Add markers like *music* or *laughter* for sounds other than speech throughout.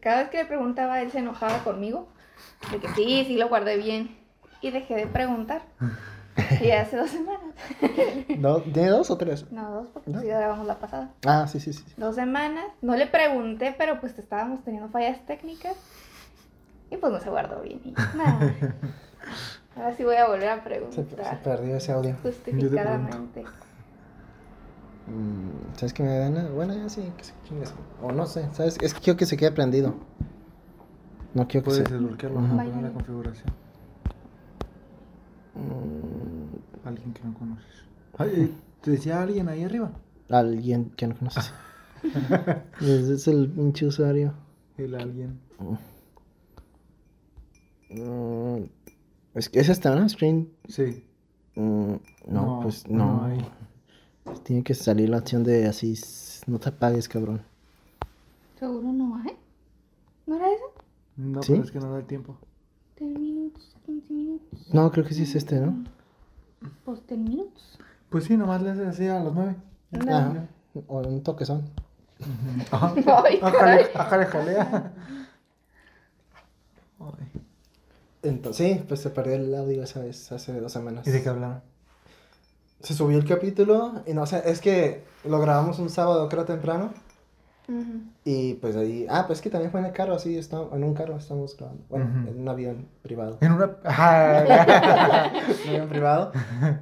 cada vez que le preguntaba, él se enojaba conmigo. De que sí, sí lo guardé bien. Y dejé de preguntar. Y hace dos semanas. *laughs* ¿No? ¿Tiene dos o tres? No, dos, porque ¿No? sí grabamos la pasada. Ah, sí, sí, sí. Dos semanas. No le pregunté, pero pues estábamos teniendo fallas técnicas. Y pues no se guardó bien. Y nada. *laughs* Ahora sí voy a volver a Se, se preguntar. perdió ese audio. Justificadamente. Mm, ¿Sabes qué me da ganas? Bueno, ya sí, que se. O no sé, ¿sabes? Es que quiero que se quede prendido. No quiero que Puedes se... desbloquearlo, Ujú. ¿no? Poner la configuración. Mm, Alguien que no conoces. Ay, ¿te decía alguien ahí arriba? alguien que no conoces. *laughs* Ese es el pinche usuario. El alguien. Mm, es que es esta, ¿no? Screen. Sí. Mm, no, No, pues no no. hay. Tiene que salir la opción de así. No te apagues, cabrón. ¿Seguro no hay? ¿No era eso? No, ¿Sí? pero es que no da el tiempo. 10 minutos, 15 minutos. No, creo que sí es este, ¿no? Pues 10 minutos. Pues sí, nomás le haces así a las nueve. No. Ajá. O un toque son. Ajá. Ajale, jalea. Ay. Entonces, sí, pues se perdió el audio esa vez, hace dos semanas. ¿Y de qué hablaron? Se subió el capítulo y no sé, es que lo grabamos un sábado, creo temprano. Ujú. Y pues ahí, ah, pues que también fue en el carro, así, está, en un carro estamos grabando. Bueno, Ujú. en un avión privado. En una. *laughs* Un avión privado.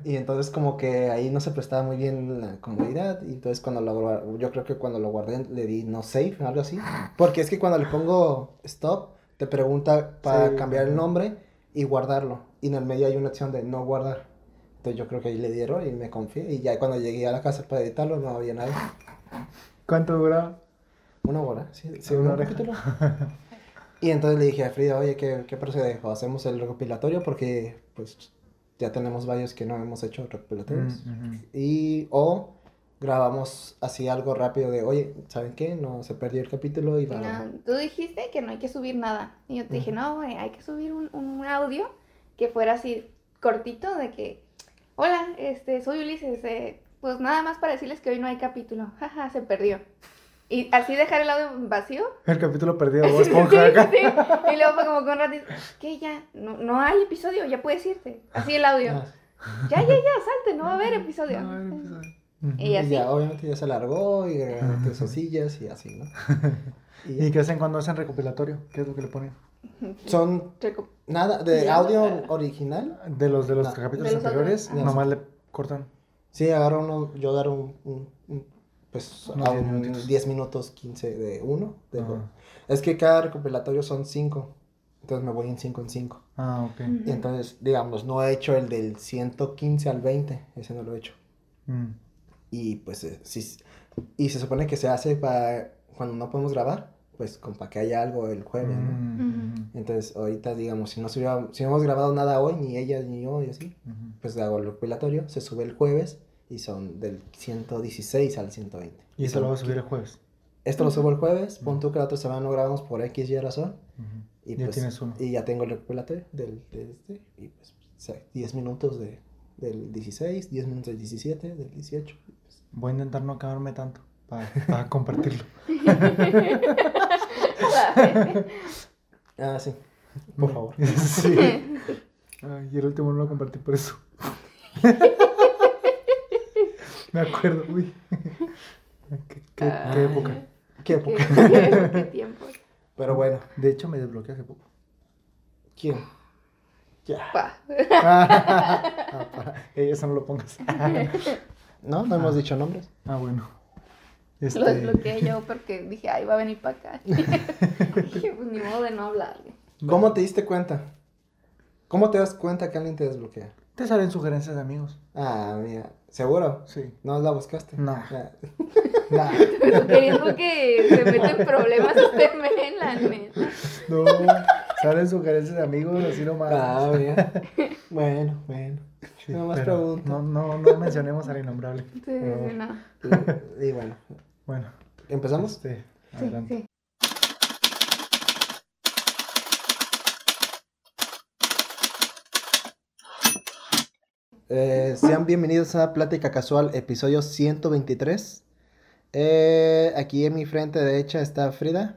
Y entonces como que ahí no se prestaba muy bien la comodidad. Y entonces cuando lo yo creo que cuando lo guardé le di no save, algo así. Porque es que cuando le pongo stop, te pregunta para Sí. cambiar el nombre y guardarlo. Y en el medio hay una opción de no guardar. Entonces yo creo que ahí le di error y me confié. Y ya cuando llegué a la casa para editarlo no había nada. ¿Cuánto duraba? Una hora, sí, sí, Una un hora. capítulo. *laughs* Y entonces le dije a Frida, oye, ¿qué, qué procede? O hacemos el recopilatorio porque pues ya tenemos varios que no hemos hecho recopilatorios. Mm, ujú. Y o grabamos así algo rápido de, oye, ¿saben qué? No, se perdió el capítulo y va. No, tú dijiste que no hay que subir nada. Y yo te dije, no, güey, hay que subir un, un audio que fuera así cortito de que, hola, este, soy Ulises, eh, pues nada más para decirles que hoy no hay capítulo. *laughs* Jaja, se perdió. Y así dejar el audio vacío. El capítulo perdido *laughs* Bob Sí, sí. Y luego fue como con ratito, ¿qué ya? No, no hay episodio, ya puedes irte. Así el audio. Ah, Ya, ya, ya, salte, no va a haber episodio. No, el episodio. Y y así. ya, obviamente ya se alargó y agregaron sillas y así, ¿no? *laughs* Y ¿Y qué hacen cuando hacen recopilatorio? ¿Qué es lo que le ponen? son Reco- nada de Ya. audio original. De los de los No. capítulos De los anteriores, otros. nomás le cortan. Sí, agarro uno, yo agarro un, un- un- pues Unos a 10 un minutitos. 10 minutos, 15 de uno. de-. Es que cada recopilatorio son 5. Entonces me voy en 5 en 5. Ah, ok. Y entonces, digamos, no he hecho el del 115 al 20. Ese no lo he hecho. Mm. Y pues eh, sí. Y se supone que se hace para cuando no podemos grabar, pues con para que haya algo el jueves, ¿no? Mm, Entonces, ahorita, digamos, si no, se hubiera- si no hemos grabado nada hoy, ni ella ni yo, y así, ujú. pues hago el recopilatorio, se sube el jueves y son del 116 al 120. Y eso lo vas a subir el jueves. Esto lo subo el jueves, pon tú que la otra semana no grabamos por X y razón. Ujú. Y Ya pues, tienes uno. Y ya tengo el recopilatorio del, de este. Y pues, o sea, 10 minutos de, del 16, 10 minutos del 17, del 18. y pues, Voy a intentar no acabarme tanto para, para compartirlo. *laughs* *laughs* Ah, sí. Por favor. *laughs* sí. *laughs* Ay, y el último no lo compartí por eso. Me acuerdo, uy. ¿Qué, qué- qué época? Qué ¿Qué, época. qué- qué tiempo? Pero bueno, De hecho, me desbloqueé hace poco. ¿quién? Ya. Pa. Ah, para. Ey, eso no lo pongas. No, no hemos dicho nombres. Ah, bueno. Lo Este, desbloqueé yo *laughs* porque dije, ay, va a venir para acá. *laughs* *laughs* dije, pues ni modo de no hablarle. ¿Cómo te diste cuenta? ¿Cómo te das cuenta que alguien te desbloquea? Te salen sugerencias de amigos. Ah, mira, ¿seguro? Sí. ¿No la buscaste? No. Ah. Nah. Pero queriendo que se meta en problemas usted me la neta. No, salen sugerencias de amigos, así nomás. Ah, mira. Bueno, bueno. Sí, nomás pero pregunto. No, no, no mencionemos al innombrable. Sí, No. sí, no. Y, y bueno, Bueno, ¿empezamos? este, Sí, adelante. sí. Eh, sean bienvenidos a Plática Casual, episodio 123. Eh, aquí en mi frente derecha está Frida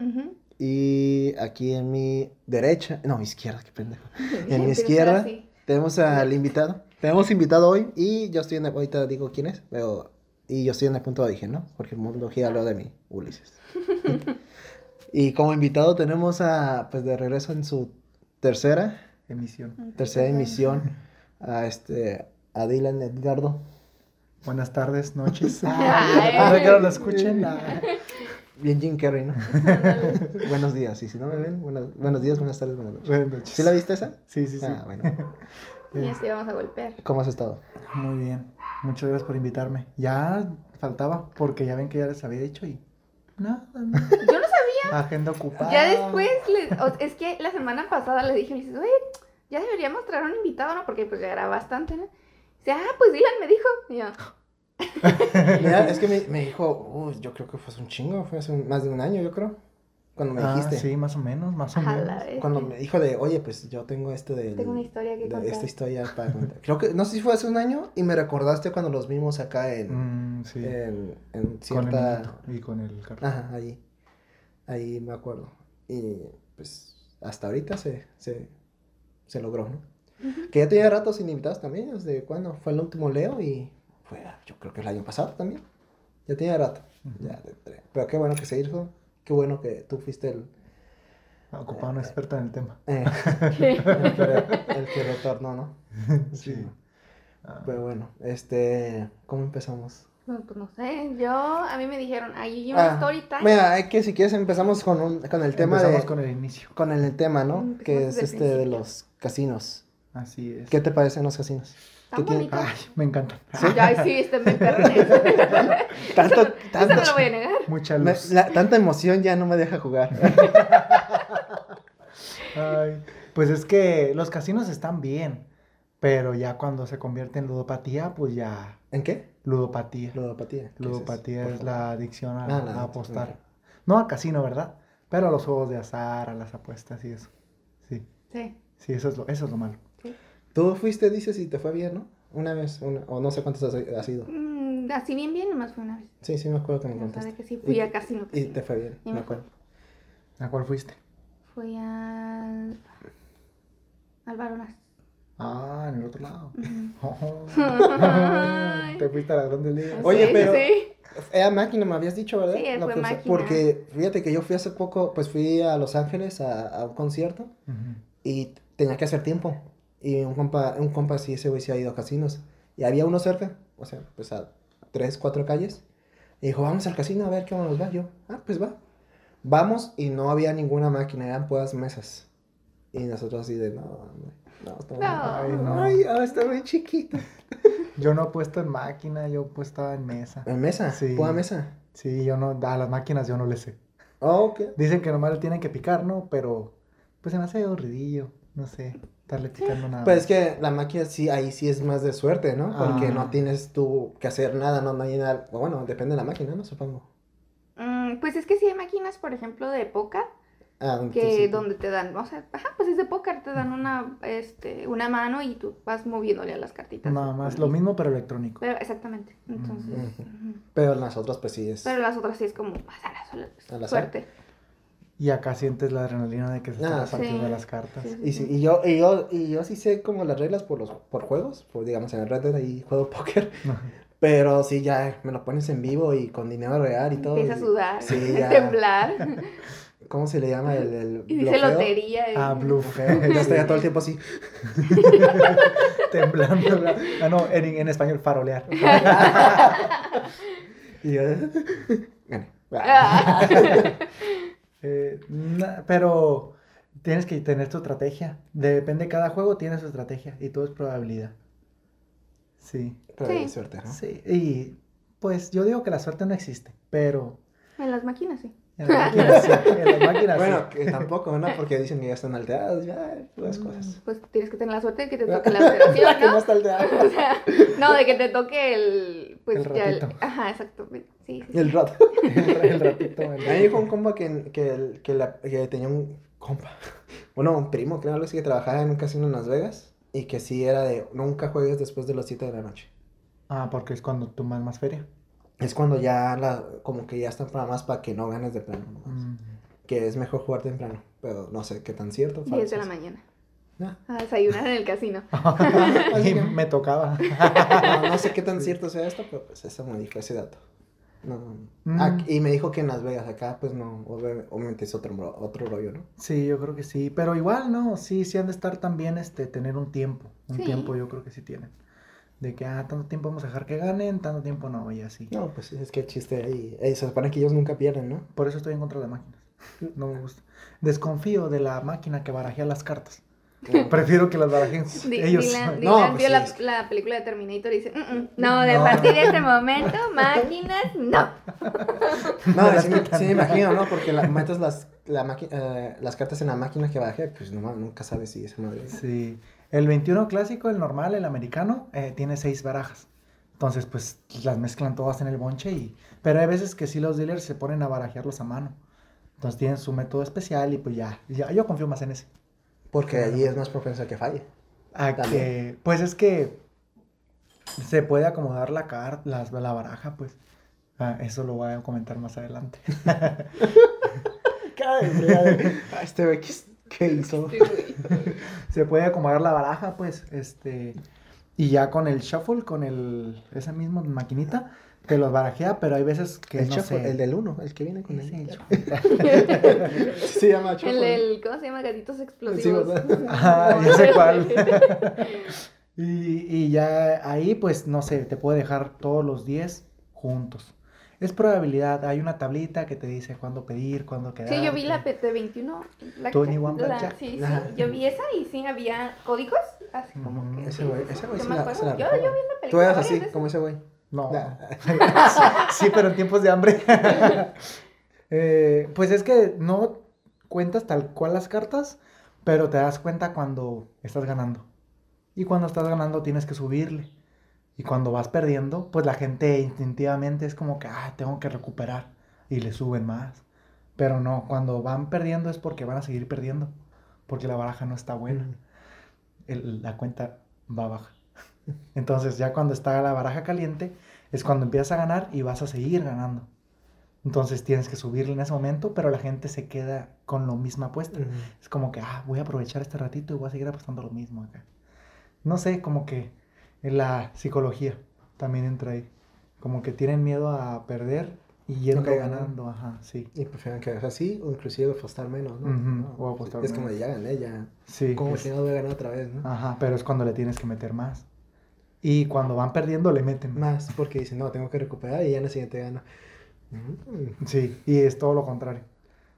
y y aquí en mi derecha, no, izquierda, qué pendejo. *laughs* En mi izquierda tenemos al invitado. Tenemos invitado hoy y yo estoy en el, ahorita digo quién es, pero y yo estoy en el punto de origen, ¿no? Porque el mundo gira habló de mí, Ulises. *laughs* y como invitado tenemos a, pues de regreso en su tercera, Emisión. tercera emisión, a este, a Dylan Edgardo. Buenas tardes, noches. *laughs* Que lo escuchen. ah. *laughs* Bien Jim Carrey, ¿no? buenos días, y si no me ven, buenos, buenos días, buenas tardes, buenas noches. Buenas noches. ¿Sí la viste esa? Sí, sí, sí. Ah, bueno. Y así vamos a golpear. ¿Cómo has estado? Muy bien. Muchas gracias por invitarme. Ya faltaba, porque ya ven que ya les había dicho y. Nada, no. Yo no sabía. Agenda ocupada. Ya después, es que la semana pasada le dije, oye, ya deberíamos traer un invitado, ¿no? Porque pues ya era bastante, ¿no? Dice, ah, pues Dylan me dijo. Y yo, *laughs* Mira, es que me, me dijo, "Uy, yo creo que fue hace un chingo, fue hace un- más de un año, yo creo. Cuando me Ah, dijiste. sí, más o menos, más o a menos. Cuando me dijo de, oye, pues yo tengo este de. Tengo una historia que de contar. Esta historia para contar. Creo que, no sé si fue hace un año y me recordaste cuando los vimos acá en, Mm, sí. en, en Con el cierta. y con el carro. Ajá, ahí. Ahí me acuerdo. Y pues hasta ahorita se, se, se logró, ¿no? Que ya tenía rato sin invitados también, ¿desde cuándo? Fue el último Leo y fue, yo creo que el año pasado también. Ya tenía rato. Ujú. ya, de- de- pero qué bueno que se hizo, qué bueno que tú fuiste el, Ocupado una experta en el tema. eh, *laughs* el, que, el que retornó, ¿no? Sí. Ah, Pero bueno, este, ¿cómo empezamos? No, pues no sé, yo, a mí me dijeron, ahí una Ah, story time. Mira, hay que si quieres empezamos con, un, con el tema Empezamos de... con el inicio. Con el tema, ¿no? Empezamos Que es este de los casinos. Así es. ¿Qué te parecen los casinos? Tan ¿Qué tiene- bonito. Ay, me encantan. Ay, sí, este me pertenece. Tanto, Eso tanto, no lo voy a negar. Mucha me- luz. la- tanta emoción ya no me deja jugar. *laughs* Ay, pues es que los casinos están bien, pero ya cuando se convierte en ludopatía, pues ya ¿En qué? ludopatía. Ludopatía. ¿Qué Ludopatía eso? es la adicción a, Ah, a apostar. No al casino, ¿verdad? Pero a los juegos de azar, a las apuestas y eso. Sí, Sí. sí, eso es lo, eso es lo malo. Tú fuiste, dices, y te fue bien, ¿no? Una vez, una- o no sé cuántas has, has ido. Mm, así bien, bien, nomás fue una vez. Sí, sí, me acuerdo que me O sea, de contaste. que sí fui Y- a casino. Y casino. te fue bien, Y me me acuerdo. ¿A cuál fuiste? Fui al... al Baronas. Ah, en el otro lado. Ay. *laughs* *laughs* Te fuiste a las grandes ligas. Oye, Sí, pero- sí. Era máquina, me habías dicho, ¿verdad? Sí, La fue máquina. Porque fíjate que yo fui hace poco, pues fui a Los Ángeles a, a un concierto Ujú. y tenía que hacer tiempo. Y un compa, un compa sí, ese güey sí ha ido a casinos. Y había uno cerca, o sea, pues a tres, cuatro calles. Y dijo, vamos al casino a ver cómo nos va. Yo, ah, pues va. Vamos y no había ninguna máquina, eran puras mesas. Y nosotros así de, no, no, está muy- No. Ay, no. Ay, ah, está muy chiquito. *laughs* Yo no he puesto en máquina, yo he puesto en mesa. ¿En mesa? Sí. ¿Pura mesa? Sí, yo no, a las máquinas yo no le sé. Oh, ok. Dicen que nomás le tienen que picar, ¿no? Pero, pues se me hace aburridillo, no sé, estarle picando nada. Pues es que la máquina sí, ahí sí es más de suerte, ¿no? Porque Ah. no tienes tú que hacer nada, no, no hay nada. Bueno, depende de la máquina, ¿no? Supongo. Mm, pues es que sí hay máquinas, por ejemplo, de póker, Ah, donde que sí. donde te dan, o sea, ajá, pues es de póker, te dan una, este, una mano y tú vas moviéndole a las cartitas. Nada más, lo mismo pero electrónico. Pero exactamente, entonces. Pero las otras, pues sí es. pero las otras sí es como pasar a Al azar. Y acá sientes la adrenalina de que se están Ah, repartiendo sí. las cartas. Sí. Y, sí, y yo, y yo, y yo sí sé como las reglas por los, por juegos, por digamos en el Red Dead ahí juego *laughs* póker, pero sí ya me lo pones en vivo y con dinero real y todo. Empieza a y- sudar, Sí, a *laughs* ya. temblar. *laughs* ¿Cómo se le llama el, el Y dice bloqueo? lotería. y- Ah, bluff. Bloqueo. Yo estaría todo el tiempo así. Temblando. ¿verdad? Ah, no, en, en español, farolear. Y yo, gané. Eh, na- pero tienes que tener tu estrategia. Depende de cada juego, tiene su estrategia. Y todo es probabilidad. Sí. Pero Sí. suerte, ¿no? Sí. Y pues yo digo que la suerte no existe. Pero En las máquinas, sí. en las máquinas sí. En las *laughs* máquinas sí. Bueno, que tampoco, ¿no? *laughs* Porque dicen que ya están alterados, ya, las cosas. Pues tienes que tener la suerte de que te *laughs* toque la alteración, Que no ¿no? está. O sea, no, de que te toque el. Pues El ya ratito. Ajá, exacto. Sí, sí. El rato. el, *laughs* el ratito. A mí dijo un compa que, que, que, la- que tenía un compa, *laughs* bueno, un primo, creo, algo así, que trabajaba en un casino en Las Vegas y que sí era de nunca juegues después de las 7 de la noche. Ah, porque es cuando tomas más feria. Es cuando ya la, como que ya están programadas para que no ganes de plano. nomás. Mm. que es mejor jugar temprano, pero no sé qué tan cierto. 10 de la mañana. No, A desayunar en el casino. *laughs* y me tocaba. no, no sé qué tan cierto sea esto, pero pues eso me dijo ese dato. No. Mm. Ah, y me dijo que en Las Vegas, acá, pues no, obvi- obviamente es otro, ro- otro rollo, ¿no? Sí, yo creo que sí, pero igual, ¿no? Sí, sí han de estar también, este, tener un tiempo, un Sí. tiempo yo creo que sí tienen. De que, ah, tanto tiempo vamos a dejar que ganen, tanto tiempo no, y así. No, pues es que el chiste ahí, eh, se supone que ellos nunca pierden, ¿no? Por eso estoy en contra de máquinas. *laughs* No me gusta. Desconfío de la máquina que barajea las cartas. Prefiero que las barajen ellos. Dylan, No, Dylan pues vio sí, la, es la película de Terminator y dice, "Mm, mm, no, de No. partir de este momento, máquinas, no. *laughs* No, las sí, me- quitan. sí me imagino, ¿no? Porque la, metes las, la eh, las cartas en la máquina que baje, pues no, nunca sabes si esa madre... Sí. El 21 clásico, el normal, el americano, eh, tiene seis barajas. Entonces, pues las mezclan todas en el bonche y... Pero hay veces que sí los dealers se ponen a barajearlos a mano. Entonces tienen su método especial y pues ya, ya yo confío más en ese. Porque allí es más propenso a que falle. A que, pues es que se puede acomodar la carta, la, la baraja, pues. Ah, eso lo voy a comentar más adelante. *laughs* Ah, este güey, ¿qué, qué hizo? Güey. *laughs* se puede acomodar la baraja, pues, este, y ya con el shuffle, con el, esa misma maquinita, te los barajea, pero hay veces que el no sé. el del 1, el que viene con el... el. *laughs* Sí, se llama El, el, ¿cómo se llama? Gatitos explosivos. ¿verdad? *laughs* *laughs* Ah, ya sé cuál. y, y ya ahí, pues, no sé, te puede dejar todos los 10 juntos. Es probabilidad, hay una tablita que te dice cuándo pedir, cuándo quedar. Sí, yo vi la PT21. La, 21 la- Blackjack. Sí, sí, Ajá. yo vi esa y sí, había códigos, así como Ujú. que... Ese güey, ese güey Yo sí la, la yo- vi la película Tú eras así, como ese güey. No. Nah. *laughs* sí, pero en tiempos de hambre. *laughs* Eh, pues es que no cuentas tal cual las cartas, pero te das cuenta cuando estás ganando. Y cuando estás ganando tienes que subirle. Y cuando vas perdiendo, pues la gente instintivamente es como que, ah, tengo que recuperar. Y le suben más. Pero no, cuando van perdiendo es porque van a seguir perdiendo. Porque la baraja no está buena. el- la cuenta va baja. *laughs* Entonces ya cuando está la baraja caliente es cuando empiezas a ganar y vas a seguir ganando. Entonces tienes que subirle en ese momento, pero la gente se queda con lo misma apuesta. Es como que, ah, voy a aprovechar este ratito y voy a seguir apostando lo mismo acá. No sé, como que la psicología también entra ahí. Como que tienen miedo a perder y yendo ganar. ganando, ajá, sí. Y prefieren quedarse así o inclusive apostar menos, ¿no? No, o apostar Es como de ya gané, ya. Sí. Como es- que no voy a ganar otra vez, ¿no? Ajá, pero es cuando le tienes que meter más. Y cuando van perdiendo le meten más. Más porque dicen, no, tengo que recuperar y ya en el siguiente gano. Mm. Sí, y es todo lo contrario.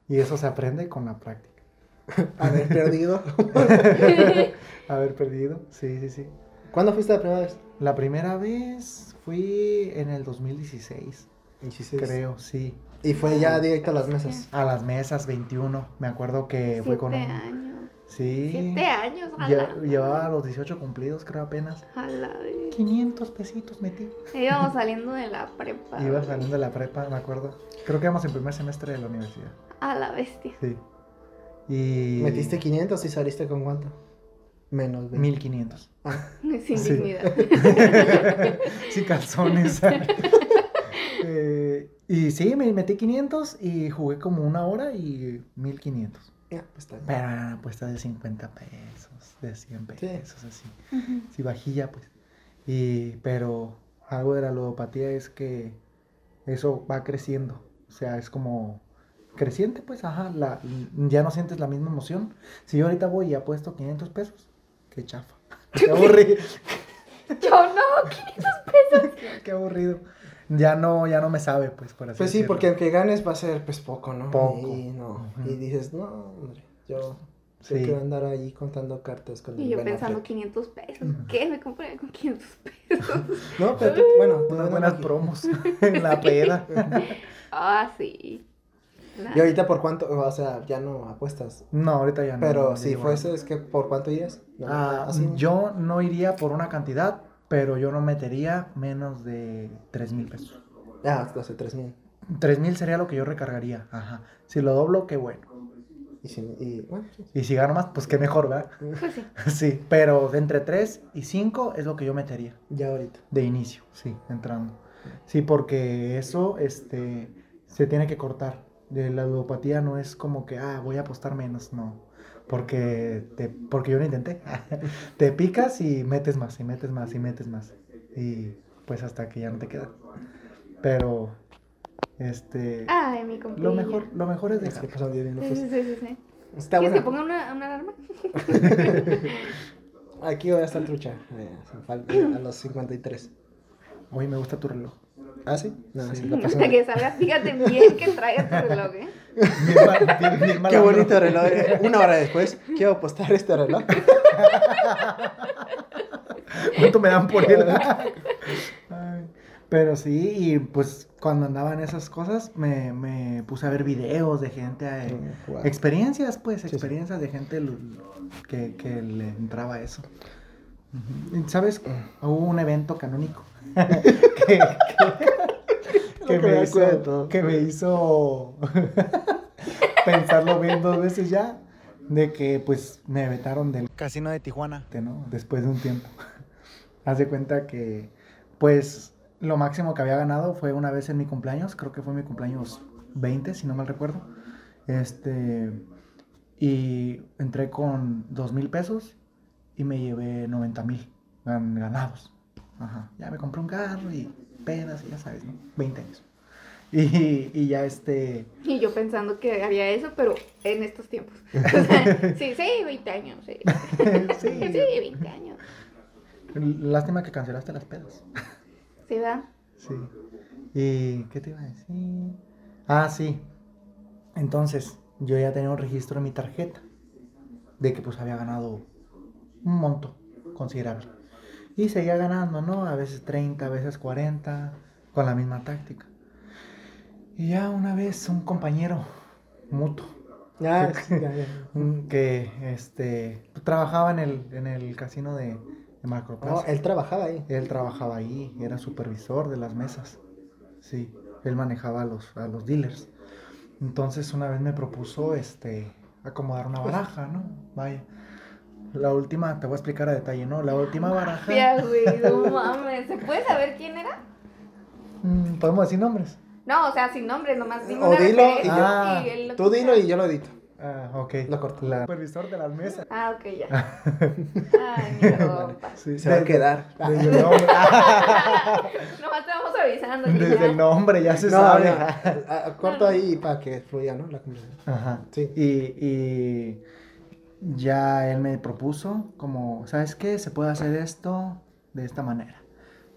Y eso se aprende con la práctica. *laughs* Haber perdido. *laughs* Haber perdido, sí, sí, sí. ¿Cuándo fuiste la primera vez? La primera vez fui en el 2016, 16. creo, sí. Y fue ya directo a las mesas. A las mesas 21, me acuerdo que fue con un... años. Sí. Siete años, la- llevaba los 18 cumplidos, creo apenas. a la vez. 500 pesitos metí. Íbamos *laughs* saliendo de la prepa. Iba saliendo de la prepa, me acuerdo. Creo que íbamos en primer semestre de la universidad. A la bestia. Sí. Y... ¿Metiste 500 y saliste con cuánto? Menos 20. 1500. Ah, *laughs* Sin Sí. dignidad. *laughs* sí, calzones. Eh, y sí, me metí 500 y jugué como una hora y 1500. Ya, pues está bien. Pero era una apuesta de 50 pesos, de 100 pesos, así. Ujú. Sí, vajilla, pues. Y, pero algo de la ludopatía es que eso va creciendo. O sea, es como creciente, pues, ajá. La, ya no sientes la misma emoción. Si yo ahorita voy y apuesto 500 pesos, qué chafa. *laughs* *laughs* Qué aburrido. Yo no, 500 qué aburrido. Ya no, ya no me sabe, pues, por así Pues sí, decirlo. porque aunque ganes va a ser pues poco, ¿no? Poco. Y, no, y dices, no, hombre, yo Sí. quiero andar ahí contando cartas con Y yo Ben pensando Affleck. 500 pesos. ¿Qué? Me compré con 500 pesos. *laughs* No, pero tú- bueno, tú Unas buenas promos *laughs* en la peda. *laughs* Ah, sí. Nah. Y ahorita por cuánto, o sea, ya no apuestas. No, ahorita ya no. Pero no si fuese, es que por cuánto irías. No, Ah, yo no iría por una cantidad, pero yo no metería menos de 3 mil pesos. Ah, sé, 3 mil. 3 mil sería lo que yo recargaría. Ajá. Si lo doblo, qué bueno. Y, si, y bueno, sí. Y si gano más, pues qué mejor, ¿verdad? Pues sí. *laughs* Sí, pero de entre 3 y 5 es lo que yo metería. ya ahorita. De inicio, sí, entrando. Sí, porque eso este, se tiene que cortar. De la ludopatía no es como que, ah, voy a apostar menos, no. Porque, te, porque yo lo intenté. *laughs* te picas y metes más, y metes más, y metes más. Y pues hasta que ya no te queda. Pero, este... Ay, mi compañero. Lo mejor, lo mejor es dejar. Sí, sí, sí, sí. Está ¿Quieres que ponga una, una alarma? *laughs* Aquí voy a estar trucha. eh, a los *laughs* 53. Oye, me gusta tu reloj. ¿Ah, sí? No, Sí. sí. Hasta que salga, fíjate bien que traiga tu reloj, ¿eh? Qué bonito reloj. Una hora después, quiero apostar este reloj. ¿Cuánto me dan por él? Ay, Pero sí, y pues cuando andaba en esas cosas me, me puse a ver videos de gente, eh, Wow. experiencias, pues, sí. experiencias de gente que, que le entraba eso. ¿Sabes? Hubo un evento canónico *laughs* que, que- *laughs* que me hizo, todo. que me hizo pensarlo bien dos veces ya, de que pues me vetaron del casino de Tijuana, ¿no? Después de un tiempo. *laughs* Haz de cuenta que, pues, lo máximo que había ganado fue una vez en mi cumpleaños, creo que fue mi cumpleaños 20, si no mal recuerdo. Este, y entré con dos mil pesos y me llevé 90 mil ganados. Ajá. Ya me compré un carro y pedas y ya sabes, ¿no? 20 años. Y, y ya este, Y yo pensando que había eso, pero en estos tiempos. *laughs* O sea, sí, sí, 20 años, sí. *laughs* Sí, sí, 20 años. lástima que cancelaste las pedas. ¿Sí, verdad? Sí. ¿Y qué te iba a decir? Ah, sí. Entonces, yo ya tenía un registro en mi tarjeta de que pues había ganado un monto considerable. Y seguía ganando, ¿no? A veces 30, a veces 40, con la misma táctica. Y ya una vez un compañero mutuo Ah, *laughs* *laughs* ya, ya. que este trabajaba en el, en el casino de, de Macroplaza. Oh, él trabajaba ahí. Él trabajaba ahí, era supervisor de las mesas. Sí, él manejaba a los, a los dealers. Entonces una vez me propuso este acomodar una baraja, ¿no? Vaya. La última, te voy a explicar a detalle, ¿no? La última baraja. Ya, güey, no *laughs* mames. ¿Se puede saber quién era? Mm, Podemos decir nombres. No, o sea, sin nombre, nomás dime O una dilo y yo- y él lo Tú dilo y yo lo edito. Ah, ok. Lo corto. La supervisor de las mesas. Ah, ok, ya. Ay, mi *laughs* compa. Sí, Se va a desde- quedar. Desde el nombre, *laughs* Nomás te vamos avisando. desde ya. el nombre ya se No, sabe. no, ah, corto ahí para que fluya, ¿no? La conversación. Ajá. Sí. Y, y ya él me propuso como, ¿sabes qué? Se puede hacer esto de esta manera.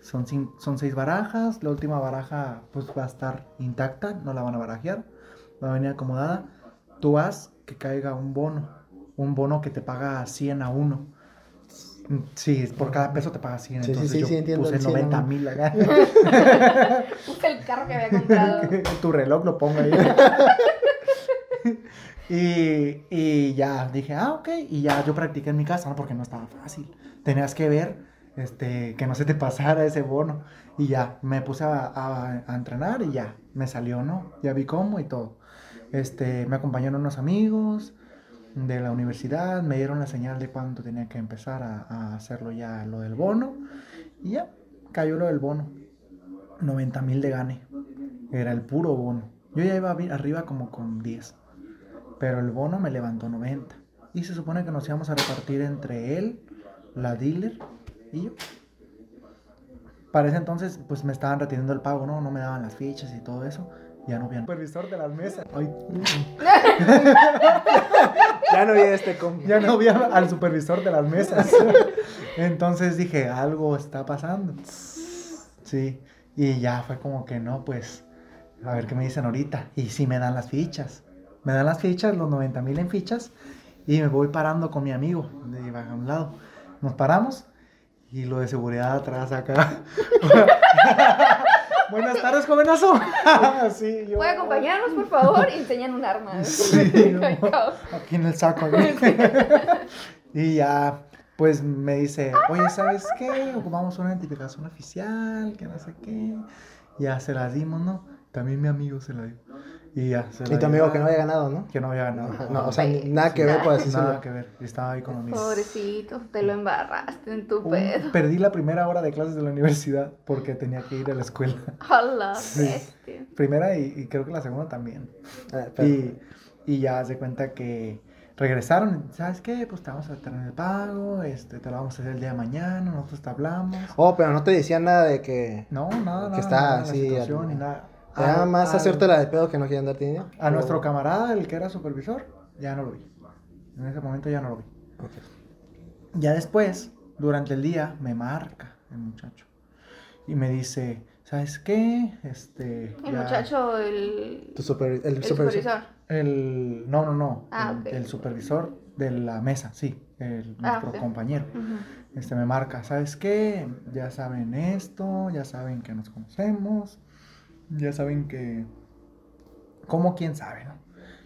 Son, son seis barajas, la última baraja pues va a estar intacta, no la van a barajear, va a venir acomodada. Tú haz que caiga un bono, un bono que te paga 100 a 1. Sí, por cada peso te paga 100, Sí, sí, entonces sí, yo sí, entiendo puse el 100 a 90 uno. mil acá. *laughs* Puse el carro que había comprado. *laughs* tu reloj lo pongo ahí. *laughs* y, y ya dije, ah, ok. Y ya yo practiqué en mi casa. Porque no estaba fácil. Tenías que ver este, que no se te pasara ese bono. Y ya, me puse a, entrenar y ya, me salió, ¿no? Ya vi cómo y todo. Este, me acompañaron unos amigos de la universidad, me dieron la señal de cuándo tenía que empezar a, a hacerlo ya, lo del bono. Y ya, cayó lo del bono. 90 mil de gane. Era el puro bono. Yo ya iba arriba como con 10. Pero el bono me levantó 90. Y se supone que nos íbamos a repartir entre él, la dealer y yo. Para ese entonces, pues me estaban reteniendo el pago, ¿no? No me daban las fichas y todo eso. Ya no había supervisor de las mesas. Ay, *laughs* Ya no vi este con. ya no había al supervisor de las mesas. *laughs* Entonces dije, algo está pasando. Sí, y ya fue como que no, pues, a ver qué me dicen ahorita. Y sí me dan las fichas. Me dan las fichas, los 90 mil en fichas, y me voy parando con mi amigo de a un lado. Nos paramos y lo de seguridad atrás acá. *laughs* Buenas tardes, jovenazo. *laughs* sí, yo- ¿Puede acompañarnos, por favor? Y enseñan un arma. *laughs* Sí. Aquí en el saco. y ya, pues me dice, oye, ¿sabes qué? Ocupamos una identificación oficial, que no sé qué. Ya se la dimos, ¿no? También mi amigo se la dio. Y ya. se Y tu amigo que no había ganado, ¿no? Que no había ganado. No, o sea, Sí. nada que ver, por así Nada que ver. Estaba ahí con mis... Pobrecito, te lo embarraste en tu Un- pedo. Perdí la primera hora de clases de la universidad porque tenía que ir a la escuela. *laughs* A la Sí. bestia. Primera y, y creo que la segunda también. Ah, pero- Y, y ya se cuenta que regresaron. ¿Sabes qué? Pues te vamos a tener el pago. Este, te lo vamos a hacer el día de mañana. Nosotros te hablamos. Oh, pero no te decían nada de que. No, nada, nada. Que está nada de la así, situación al- ni nada. Nada Al- más al- hacerte la de pedo que no quieren darte dinero. A nuestro camarada, el que era supervisor, ya no lo vi. En ese momento ya no lo vi. Ok. Ya después, durante el día, me marca el muchacho. Y me dice, ¿sabes qué? Este. El ya- muchacho, el, Tu super, el, el supervisor. supervisor. El. No, no, no. Ah, el, el supervisor de la mesa, sí. El, Ah, nuestro ok. compañero. Ujú. Este me marca, ¿sabes qué? Ya saben esto, ya saben que nos conocemos, ya saben que... ¿Cómo quién sabe, no?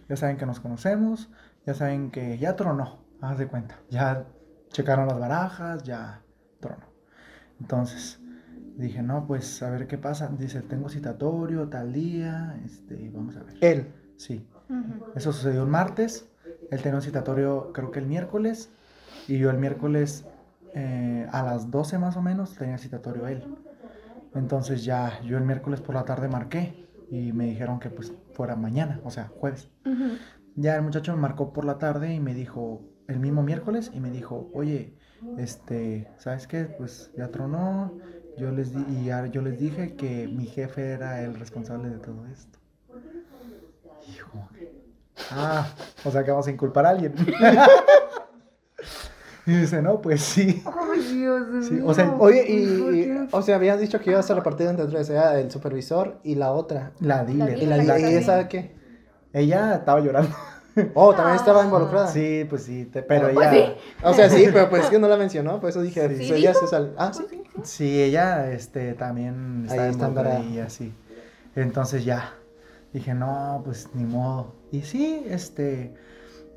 Ya saben que nos conocemos, ya saben que ya tronó, haz de cuenta. Ya checaron las barajas, ya tronó. Entonces, dije, no, pues a ver qué pasa. Dice, tengo citatorio tal día, este, vamos a ver. Él. Sí, eso sucedió el martes. Él tenía un citatorio, creo que el miércoles. Y yo el miércoles eh, a las 12 más o menos tenía citatorio él. Entonces ya yo el miércoles por la tarde marqué y me dijeron que pues fuera mañana, o sea, jueves. Ya el muchacho me marcó por la tarde y me dijo, el mismo miércoles, y me dijo, oye, este, ¿sabes qué? Pues ya tronó. Yo les, di- y ya yo les dije que mi jefe era el responsable de todo esto. Que, ah, o sea que vamos a inculpar a alguien. *laughs* y dice, no, pues sí. *laughs* Ay, Dios Sí, mío. o sea, Oye, ¿por y, o sea, habías dicho que ibas a repartir entre tres, era el supervisor y la otra. La dealer. ¿Y, la, La esa qué? Ella estaba llorando. *laughs* Oh, también estaba Ah. involucrada. Sí, pues sí, te- pero Pues ella... sí. *laughs* O sea, sí, pero pues es que no la mencionó, por eso dije, Sí. pues ¿Sí ella se sal- Ah, sí. Sí, ella este, también Ahí involucrada embarada. y así. Entonces ya, dije, no, pues ni modo. Y sí, este,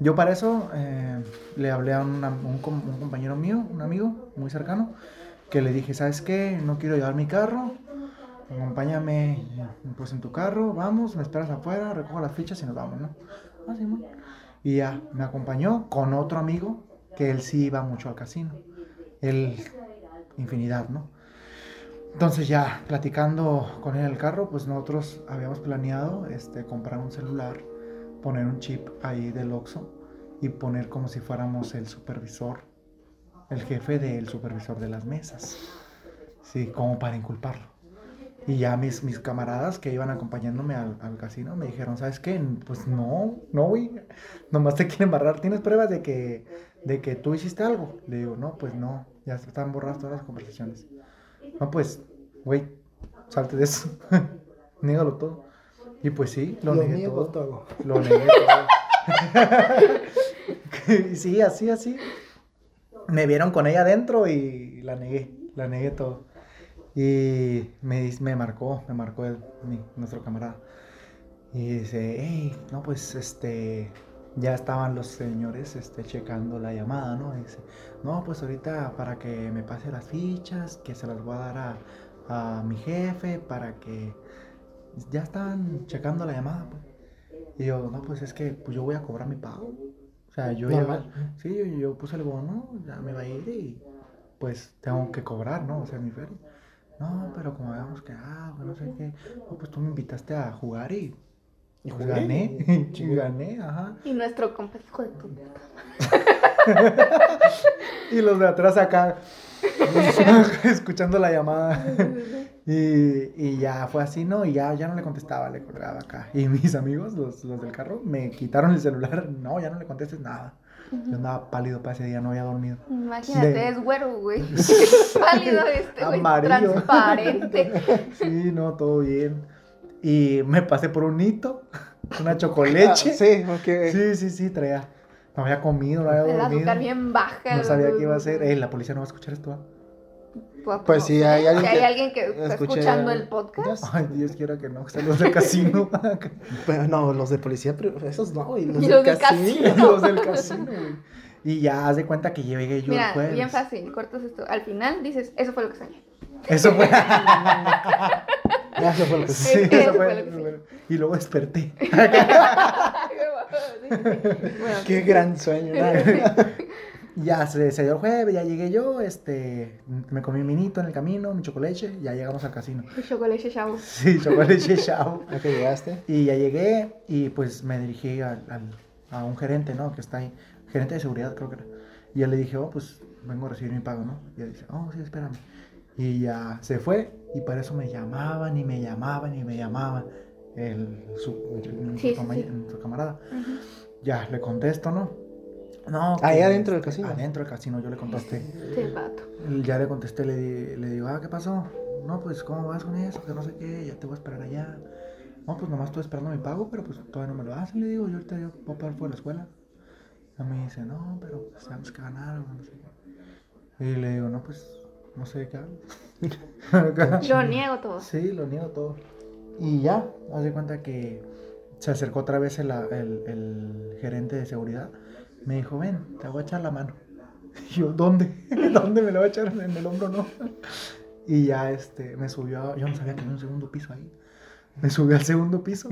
yo para eso eh, le hablé a un, un compañero mío, un amigo muy cercano, que le dije, ¿sabes qué? No quiero llevar mi carro, acompáñame pues en tu carro, vamos, me esperas afuera, recojo las fichas y nos vamos, ¿no? Ah, Simón. Y ya, me acompañó con otro amigo que él sí iba mucho al casino. Él, infinidad, ¿no? Entonces ya, platicando con él el carro, pues nosotros habíamos planeado este, comprar un celular, poner un chip ahí del Oxxo y poner como si fuéramos el supervisor, el jefe del supervisor de las mesas. Sí, como para inculparlo. Y ya mis, mis camaradas que iban acompañándome al, al casino me dijeron, ¿sabes qué? Pues no, no, güey. Nomás te quieren barrar. ¿Tienes pruebas de que, de que tú hiciste algo? Le digo, no, pues no. Ya están borradas todas las conversaciones. No, pues, güey, salte de eso. *laughs* Niégalo todo. Y pues sí, lo, Lo negué niego todo. todo. Lo negué todo. *laughs* Sí, así, así. Me vieron con ella adentro y la negué. La negué todo. Y me, me marcó, me marcó el- mi- nuestro camarada. Y dice, hey, no, pues este, ya estaban los señores este, checando la llamada, ¿no? Y dice, no, pues ahorita para que me pase las fichas, que se las voy a dar a, a mi jefe, para que ya están checando la llamada, pues. Y yo, no, pues es que pues yo voy a cobrar mi pago. O sea, yo ya, Normal. sí, yo, yo puse el bono, ya me va a ir y pues tengo que cobrar, ¿no? O sea, mi feria. No, pero como habíamos quedado, que no sé qué. No, pues tú me invitaste a jugar y, Y pues, gané. *laughs* Gané, ajá. Y nuestro compa, hijo de tu puta. *laughs* Y los de atrás acá, *laughs* escuchando la llamada. Y, y ya fue así, ¿no? Y ya, ya no le contestaba, le colgaba acá. Y *laughs* mis amigos, los, los del carro, me quitaron el celular. No, ya no le contestes nada. Yo andaba pálido para ese día, no había dormido. Imagínate, De- es güero, güey. *laughs* Pálido este, güey. Amarillo. Transparente. *laughs* Sí, no, todo bien. Y me pasé por un hito, una Ah, chocoleche. sí, porque. Sí, sí, sí, traía. No había comido, no había El dormido. azúcar bien baja. No sabía qué iba a hacer. Eh, la policía no va a escuchar esto. ¿ah? Pues, Pues no si hay alguien si hay que alguien que está escuchando el podcast. Ay, Dios quiera que no, que están los del casino. *laughs* Pero no, los de policía, pero esos no, güey. Los, Y del los del casino. *laughs* los del casino, güey. Y ya haz de cuenta que llegué yo el Mira, jueves. bien fácil, cortas esto. Al final dices, eso fue lo que soñé. Eso fue. *laughs* Ya se fue lo que Sí, eso eso fue- lo que. Y luego desperté. Bueno, Qué gran sueño. Ya se, se dio el jueves, ya llegué yo, este, me comí mi minito en el camino, mi chocolate, ya llegamos al casino. Chocolate chavo. Sí, chocolate, *laughs* chao. ¿A qué llegaste? Y ya llegué y pues me dirigí al, al- a un gerente, ¿no? Que está ahí, gerente de seguridad creo que era. Y ya le dije, oh, pues vengo a recibir mi pago, ¿no? Y él dice, oh, sí, espérame. Y ya se fue y para eso me llamaban y me llamaban y me llamaban el, su, el- Sí, su sí, su camarada. Ya, le contesto, ¿no? No. Ahí que, adentro del casino. Adentro del casino yo le contesté. Este vato. Ya le contesté, le, le digo, ah, ¿qué pasó? No, pues, ¿cómo vas con eso? Que no sé qué, ya te voy a esperar allá. No, pues nomás estoy esperando mi pago, pero pues todavía no me lo hacen, le digo, yo ahorita yo voy a pagar por la escuela. A mí dice, no, pero pues, tenemos que ganar, no sé qué. Y le digo, no, pues, no sé de qué hablo. *laughs* Lo niego todo. Sí, lo niego todo. Y ya, haz de cuenta que se acercó otra vez el, el- el gerente de seguridad. Me dijo, ven, te voy a echar la mano. *laughs* Y yo, ¿dónde? *laughs* ¿Dónde me lo voy a echar? En el hombro, no. *laughs* Y ya, este, me subió, a- yo no sabía que había un segundo piso ahí. Me subió al segundo piso.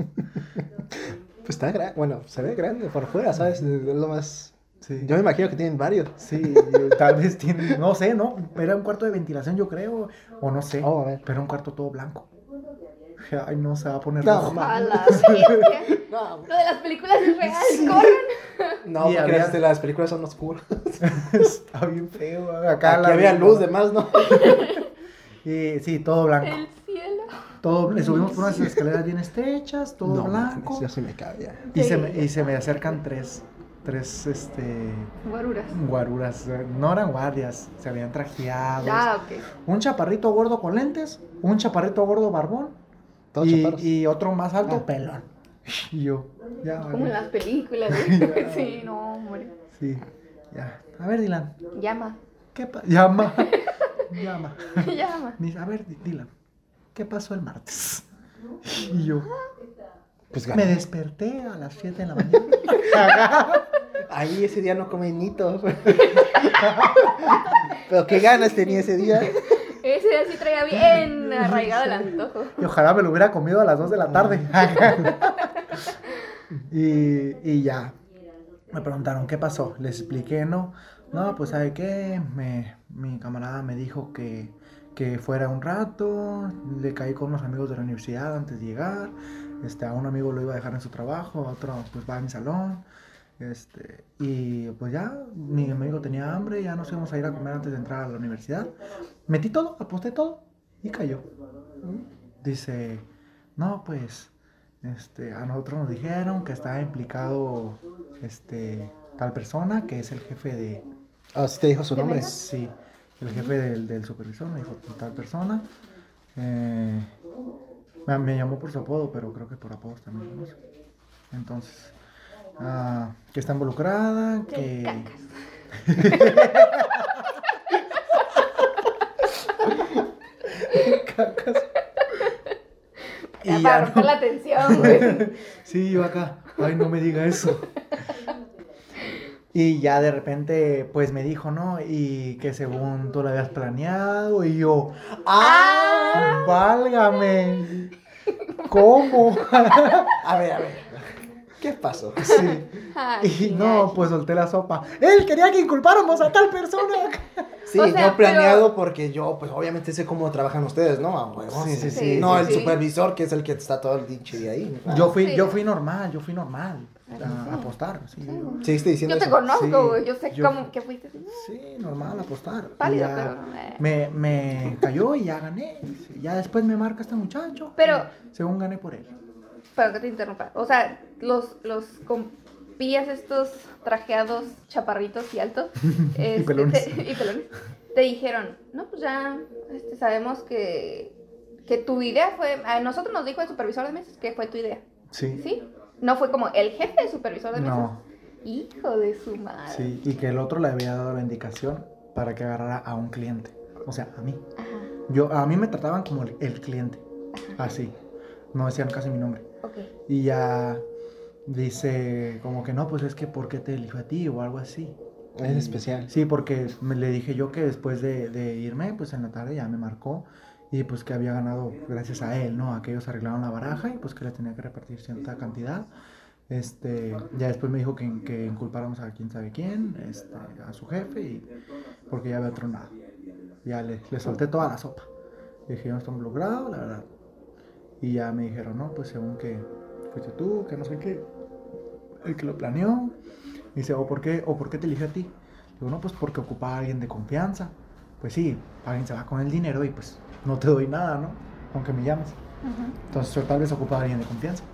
Pues está grande. Bueno, se ve grande por fuera, ¿sabes? Es lo más. Sí. Yo me imagino que tienen varios. Sí, tal vez tiene, no sé, ¿no? Era un cuarto de ventilación, yo creo, o no sé. Oh, a ver. Pero un cuarto todo blanco. Ay, no, se va a poner No, rojo. sí, es que No, Lo de las películas es real, corran. No Y porque había- este, las películas son oscuras. *laughs* Está bien feo. Acá Aquí la- había luz de más, ¿no? *laughs* Y, sí, todo blanco. El cielo. Todo, le subimos por unas escaleras bien estrechas, todo no, blanco. mames, Yo sí me cabe ya. Y, se Sí. me, y se me acercan tres, tres, este, Guaruras. guaruras. No eran guardias, se habían trajeado. Ah, ok. Un chaparrito gordo con lentes, un chaparrito gordo barbón Todos y, y otro más alto, Ah. pelón. Y yo, ya, Como en las películas. *laughs* ¿eh? Sí, no, hombre. Sí, ya. A ver, Dylan, Llama. ¿qué pasa? Llama, llama. *laughs* Llama. Me dice, a ver, Dylan, ¿qué pasó el martes? Y yo, Pues me desperté a las 7 de la mañana. *laughs* Ahí ese día no comí nitos. Pero qué ganas tenía ese día. Ese día sí traía bien *laughs* arraigado el antojo. y ojalá me lo hubiera comido a las 2 de la tarde. *laughs* y, y ya. Me preguntaron, ¿qué pasó? Les expliqué, ¿no? No, pues, ¿sabe qué? Me, mi camarada me dijo que, que fuera un rato. Le caí con unos amigos de la universidad antes de llegar. Este, a un amigo lo iba a dejar en su trabajo, a otro pues va a mi salón. Este, y pues ya, mi amigo tenía hambre, ya nos íbamos a ir a comer antes de entrar a la universidad. Metí todo, aposté todo y cayó. Dice, no, pues, este, a nosotros nos dijeron que estaba implicado, este, tal persona, que es el jefe de, Ah, sí te dijo su ¿De nombre. sí, el jefe del, del supervisor, me dijo tal persona. Eh, me, me llamó por su apodo, pero creo que por apodos también, no sé. Entonces, ah, que está involucrada, que... cacas. Cacas. *laughs* Ya Y para ya romper no. la atención, güey. *laughs* Sí, yo acá. Ay, no me diga eso. Y ya de repente, pues me dijo, ¿no? Y que según tú lo habías planeado. Y yo, ¡ah! ¡Válgame! ¿Cómo? *laughs* A ver, a ver. ¿Qué pasó? *laughs* Sí. Ay, Y sí, no, pues solté la sopa. Él quería que inculpáramos a tal persona. *laughs* Sí, O sea, no planeado pero- porque yo, pues obviamente sé cómo trabajan ustedes, ¿no? A huevo, Sí, sí, sí. Eh, No, Sí, el sí. supervisor que es el que está todo el dicho de ahí. Yo fui, Sí. yo fui normal, yo fui normal. A, Sí. a apostar. Sí, yo- Seguiste diciendo Yo te eso. conozco, Sí, güey. Yo sé yo- cómo que fuiste. sí, normal, apostar. Pálido, ya pero. eh. Me, me cayó y ya gané. Ya después me marca este muchacho. Pero- Según gané por él. Perdón que te interrumpa. O sea, los, los compías estos trajeados chaparritos y altos. *laughs* este, pelones. Te, *laughs* y pelones. Te dijeron, no, pues ya este, sabemos que, que tu idea fue. A nosotros nos dijo el supervisor de mesas que fue tu idea. Sí. ¿Sí? No fue como el jefe de supervisor de mesas. No, Hijo de su madre. sí. Y que el otro le había dado la indicación para que agarrara a un cliente. O sea, a mí. Ajá. Yo, a mí me trataban como el, el cliente. Así. No decían casi mi nombre. Ok. Y ya dice como que no, pues es que ¿por qué te eligió a ti? O algo así. Es Y- especial. Sí, porque me, le dije yo que después de, de irme, pues en la tarde ya me marcó y pues que había ganado gracias a él, ¿no? A que ellos arreglaron la baraja y pues que le tenía que repartir cierta cantidad. Este, ya después me dijo que, que inculpáramos a quién sabe quién, este, a su jefe, y, porque ya había tronado. Ya le, le solté toda la sopa. Le dije, yo no estoy involucrado, la verdad. Y ya me dijeron, no, pues según que fuiste tú, que no sé qué, el que lo planeó. Y dice, ¿o por qué, o por qué te eligió a ti? Digo, no, pues porque ocupaba a alguien de confianza. Pues sí, alguien se va con el dinero y pues no te doy nada, ¿no? Aunque me llames. Entonces yo tal vez ocupaba a alguien de confianza.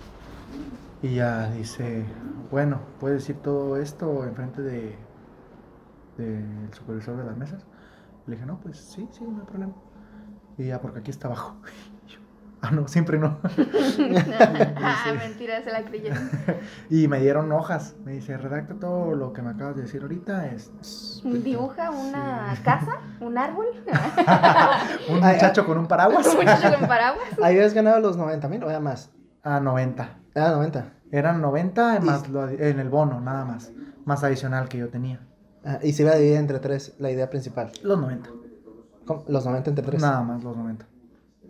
Y ya dice, bueno, ¿puedes decir todo esto enfrente de del supervisor de las mesas? Le dije, no, pues sí, sí, no hay problema. Y ya, porque aquí está abajo. Ah, no, siempre no. *laughs* ah, mentira, se la creyeron. *laughs* y me dieron hojas. Me dice, redacta todo lo que me acabas de decir ahorita. Es... Dibuja una casa, un árbol, *laughs* un muchacho con un paraguas. un muchacho con paraguas. ¿Habías ganado los 90 mil o era más? Ah, 90. Era 90. Eran 90 Y- más lo en el bono, nada más. Más adicional que yo tenía. Ah, y se iba a dividir entre tres, la idea principal. Los 90. ¿Cómo? Los 90 entre tres. Nada más los 90.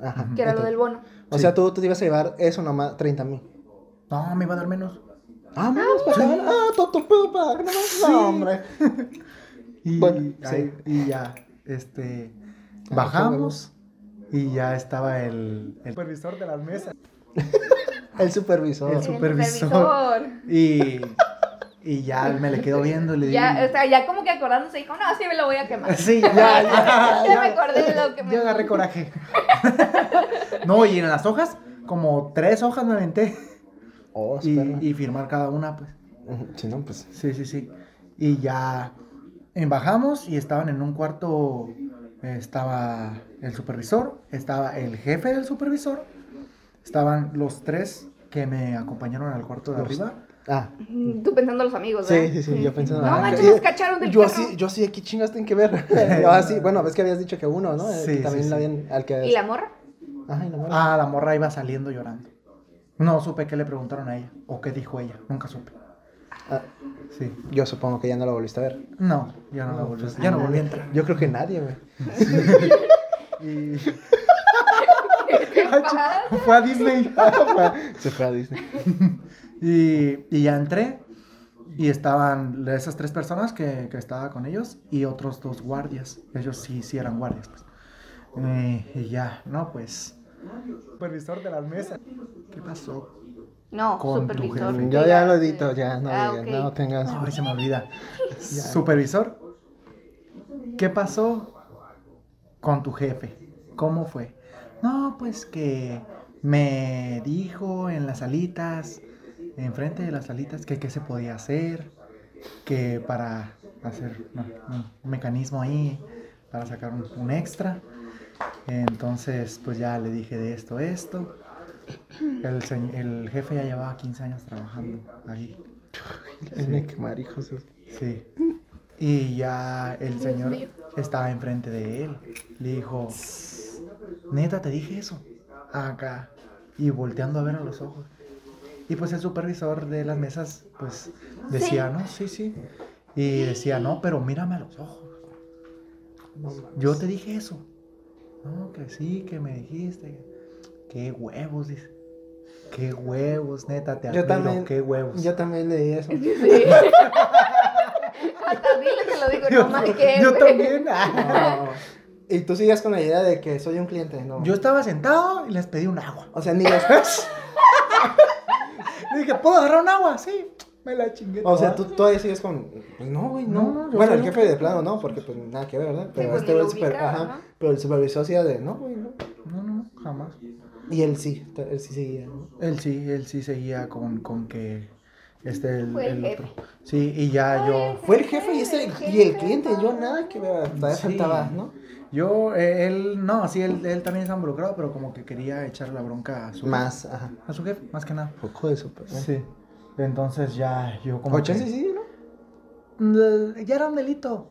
Ajá. Que era lo del bono. O Sí. sea, tú te ibas a llevar eso nomás, 30 mil. No, me iba a dar menos. Ah, menos para acabar. Ah, todo tu pedo para que no hombre. Y, Bueno, ahí- y ya, este, Ah, bajamos y ya estaba el, el supervisor de las mesas. *laughs* El supervisor. El El supervisor. Y, y ya me le quedo viendo y le digo... Ya, o sea, ya como que acordándose dijo, no, sí me lo voy a quemar. Sí, ya, ya, *laughs* Ya me acordé de lo que me- Ya agarré coraje. *laughs* no, y en las hojas, como tres hojas me aventé. Oh, Y, y firmar cada una, pues. Si no, pues. Sí, sí, sí. Y ya eh, bajamos y estaban en un cuarto, estaba el supervisor, estaba el jefe del supervisor, estaban los tres que me acompañaron al cuarto de Los- arriba. Ah. Tú pensando en los amigos, ¿verdad? Sí, sí, sí, yo pensando. No ah, manches, nos cacharon del yo así, yo así, ¿qué chingas tienen que ver? *laughs* yo así, bueno, ves que habías dicho que uno, ¿no? Sí, que también sí. la habían, al que... ¿Y la morra? Ajá, y la morra. Ah, la morra iba saliendo llorando. No supe qué le preguntaron a ella o qué dijo ella, nunca supe. Ah, Sí. yo supongo que ya no la volviste a ver. No, ya no, la volví, ya no volví a entrar. Yo creo que nadie, güey. *laughs* Y... *laughs* ¿Qué pasa? Fue a Disney. Se fue a Disney. Y, y ya entré y estaban esas tres personas que, que estaba con ellos y otros dos guardias. Ellos sí, sí eran guardias. Pues. Eh, y ya, no, pues. Supervisor de las mesas. ¿Qué pasó? No, Con tu supervisor. jefe. Yo ya lo edito, ya, no, Ah, no tengas... Ay, se me olvida. *laughs* Supervisor. ¿Qué pasó con tu jefe? ¿Cómo fue? No, pues que me dijo en las salitas, enfrente de las salitas, que qué se podía hacer, que para hacer no, un mecanismo ahí, para sacar un, un extra. Entonces, pues ya le dije de esto, esto. El, jefe ya llevaba 15 años trabajando ahí. Tiene que quemar, hijos. de- Sí. Y ya el señor estaba enfrente de él. Le dijo, neta, te dije eso. Acá. Y volteando a ver a los ojos. Y pues el supervisor de las mesas, pues decía, no, sí, sí. Y decía, no, pero mírame a los ojos. Yo te dije eso. No, que sí, que me dijiste. Qué huevos, dice. Qué huevos, neta, te Yo admiro, también, qué huevos. yo también leí eso. Sí. *laughs* Hasta dile que lo digo, Yo- no más que. yo también. No. Y tú sigues con la idea de que soy un cliente, ¿no? Yo estaba sentado y les pedí un agua. O sea, ni los... *laughs* *laughs* Le dije, ¿puedo agarrar un agua? Sí. Me la chingué. O sea, tú toda. todavía sigues con... Pues no, güey, no. No, no, yo bueno, el jefe de plano no, porque pues nada que ver, ¿verdad? Pero pues, este lo super... Ajá. ¿no? Pero el supervisor sí era de, no, güey, no. No, no, jamás. Y él sí, él sí seguía, ¿no? Él sí, él sí seguía con, con que este el, Fue el el otro. Sí, y ya Ay, yo. Fue el jefe y, ese, y el cliente, yo nada que ver, todavía Sí. faltaba, ¿no? Yo, eh, él, no, sí, él, él también está involucrado, pero como que quería echar la bronca a su Más, ajá. A su jefe, más que nada. Poco de super. Sí. Entonces ya yo como. O que- sí, ¿no? Ya era un delito.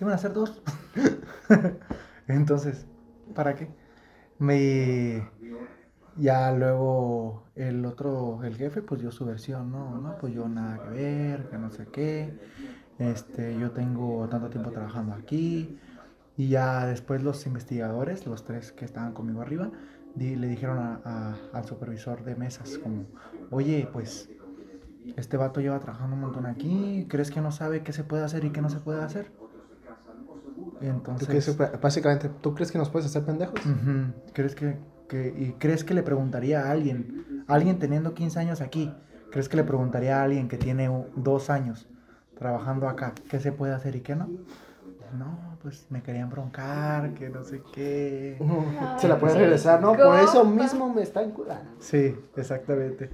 Iban a ser dos. *laughs* Entonces, ¿para qué? Me. Ya luego el otro, el jefe, pues dio su versión, ¿no? No, pues yo nada que ver, que no sé qué. Este, yo tengo tanto tiempo trabajando aquí. Y ya después los investigadores, los tres que estaban conmigo arriba, di- le dijeron a- a- al supervisor de mesas como, oye, pues este vato lleva trabajando un montón aquí, ¿crees que no sabe qué se puede hacer y qué no se puede hacer? Y ¿Tú entonces... crees- básicamente, ¿tú crees que nos puedes hacer pendejos? ¿Crees que, que- y crees que le preguntaría a alguien, alguien teniendo 15 años aquí, crees que le preguntaría a alguien que tiene dos años trabajando acá, qué se puede hacer y qué no? No, pues me querían broncar, que no sé qué. *laughs* Se la puede Ay, regresar, ¿no? Por eso mismo me está incurando. Sí, exactamente.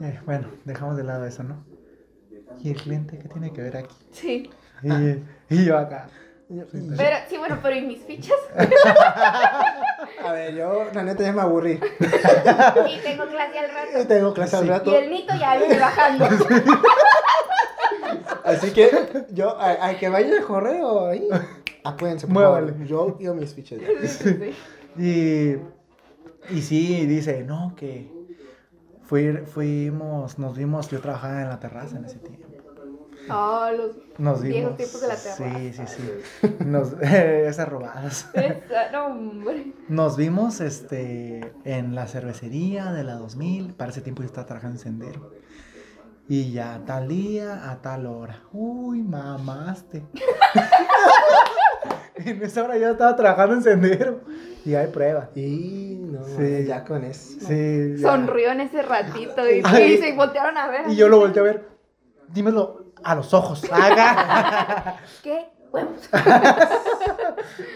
Eh, bueno, dejamos de lado eso, ¿no? ¿Y el cliente qué tiene que ver aquí? Sí. Y, y yo acá. Pero, sí, bueno, pero ¿y mis fichas? *laughs* A ver, yo la neta ya me aburrí. Y tengo clase al Y rato. tengo clase al rato. Y el nito ya viene bajando. *laughs* Así que yo, a, a que vaya el correo ahí. Apúrense, por Muévale. favor. Yo quiero mis fichas. *laughs* Y, y sí, dice, no, que fui- fuimos, nos vimos, yo trabajaba en la terraza en ese tiempo. Oh, los Nos viejos vimos. tiempos de la terraza. Sí, sí, sí. Nos, *laughs* esas robadas. *laughs* Esa, no, hombre. Nos vimos este, en la cervecería de la 2000. Para ese tiempo yo estaba trabajando en Sendero. Y ya tal día, a tal hora. Uy, mamaste. *laughs* en esa hora yo estaba trabajando en Sendero. Y hay prueba. Y no, Sí. ya con eso. Sí, ya. Sonrió en ese ratito y, *laughs* Ay. y se voltearon a ver. Y yo lo volteé a ver. Dímelo a los ojos. *laughs* Haga. ¿Qué? Huevos.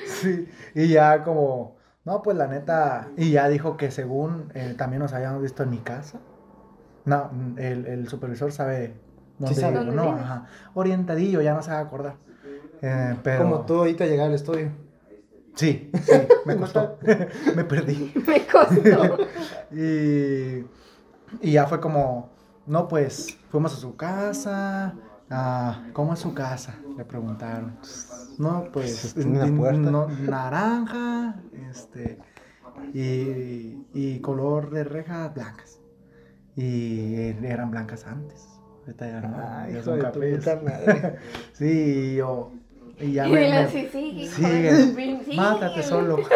sí. Y ya como, no, pues la neta. Y ya dijo que según eh, también nos habíamos visto en mi casa. No, el, el supervisor sabe dónde Sí sabe. vivo, ¿Dónde ¿no? vives? Ajá. Orientadillo, ya no se va a acordar. Eh, pero... Como tú ahorita llegar al estudio. Sí, sí, me costó. *laughs* *laughs* me perdí. *laughs* Me costó. Y, y ya fue como, no, pues fuimos a su casa. ah, ¿Cómo es su casa? Le preguntaron. No, pues ¿Tiene una puerta? no, naranja, este, y, y color de rejas blancas. Y eran blancas antes. Ahorita ya no, Ay, ya hijo son de tu cafés. puta madre. *laughs* Sí, y yo. Y ya y me- él me- sí, hijo Sigue. sí. Mátate solo. *laughs*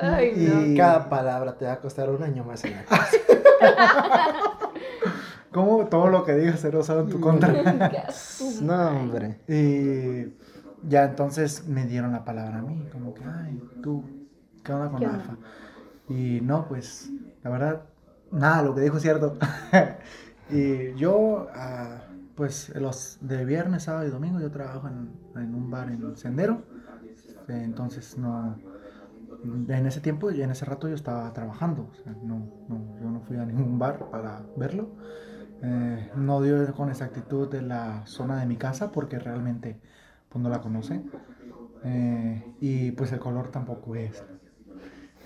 Ay, no. Y- Cada palabra te va a costar un año más en la casa. *laughs* ¿Cómo todo lo que digas será usado en tu contra? No, hombre. y ya entonces me dieron la palabra a mí, como que, ay, tú, ¿qué onda con. Alfa? Y no, pues, la verdad, nada, lo que dijo es cierto. *laughs* y yo, ah, pues, los de viernes, sábado y domingo, yo trabajo en, en un bar en Sendero. Entonces, no, en ese tiempo y en ese rato yo estaba trabajando. No, no, yo no fui a ningún bar para verlo. Eh, no dio con exactitud de la zona de mi casa porque realmente pues, no la conoce. Eh, y pues el color tampoco es.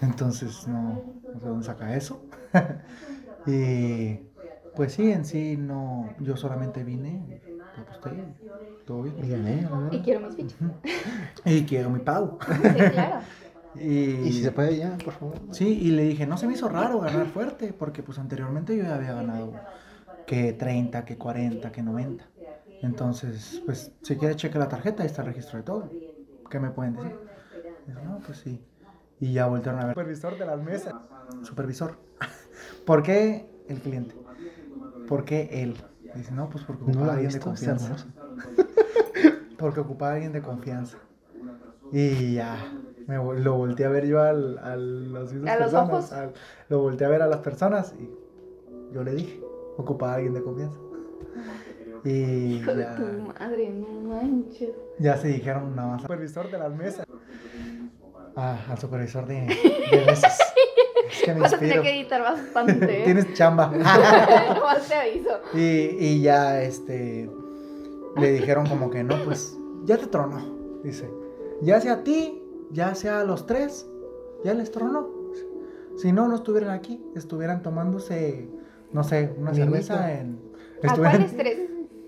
Entonces no, no sé dónde saca eso. *laughs* y pues sí, en sí no, yo solamente vine, me aposté, todo bien. Dígame, a ver. Y quiero mis fichas. Y quiero mi pago. *laughs* Sí, claro. *laughs* Y, Y si se puede ya, por favor. Sí, y le dije, no se me hizo raro ganar fuerte, porque pues anteriormente yo ya había ganado que 30, que 40, que 90. Entonces, pues, si quiere cheque la tarjeta, ahí está el registro de todo. ¿Qué me pueden decir? Dijo, no, pues sí. Y ya voltearon a ver. Supervisor de las mesas. Supervisor. *laughs* ¿Por qué el cliente? ¿Por qué él? Dice, no, pues porque No ocupaba lo a alguien de confianza. *laughs* Porque ocupaba a alguien de confianza. Y ya, me, lo volteé a ver yo al, a las mismas ¿A los personas. ojos? al- lo volteé a ver a las personas y yo le dije, ocupaba a alguien de confianza. Y Hijo de ya, tu madre, no manches. ya se dijeron nada más. Supervisor de las mesas. Ah, al supervisor de, de mesas. *laughs* Es que me Vas a tener que editar bastante. ¿eh? Tienes chamba. *laughs* Nomás te aviso. Y, y ya, este, le dijeron como que no, pues, ya te tronó, dice. Ya sea a ti, ya sea a los tres, ya les tronó. Si no, no estuvieran aquí, estuvieran tomándose, no sé, una cerveza en... ¿A cuáles *laughs* tres?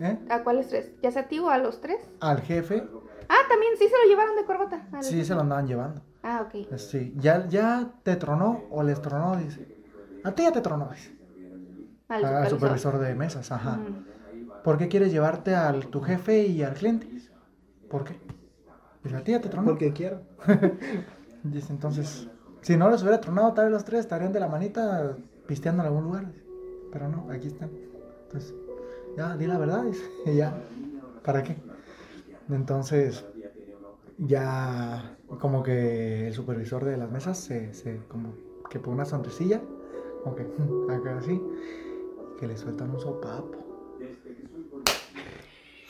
¿eh? ¿A cuáles tres? ¿Ya sea a ti o a los tres? Al jefe, Ah, también sí se lo llevaron de corbata. sí jefe. se lo andaban llevando. Ah, ok. Sí, ya, ya te tronó o les tronó, dice. A ti ya te tronó, dice. Al Al supervisor. de mesas, ajá. Mm. ¿Por qué quieres llevarte al tu jefe y al cliente? ¿Por qué? Y la tía te tronó. Porque quiero. *laughs* Dice entonces, si no los hubiera tronado tal vez los tres, estarían de la manita pisteando en algún lugar. Dice, Pero no, aquí están. Entonces, ya, di la verdad. Dice, y *laughs* ya, ¿para qué? Entonces, ya como que el supervisor de las mesas se, se como que pone una sonrisilla, como que *laughs* acá así, que le sueltan un sopapo.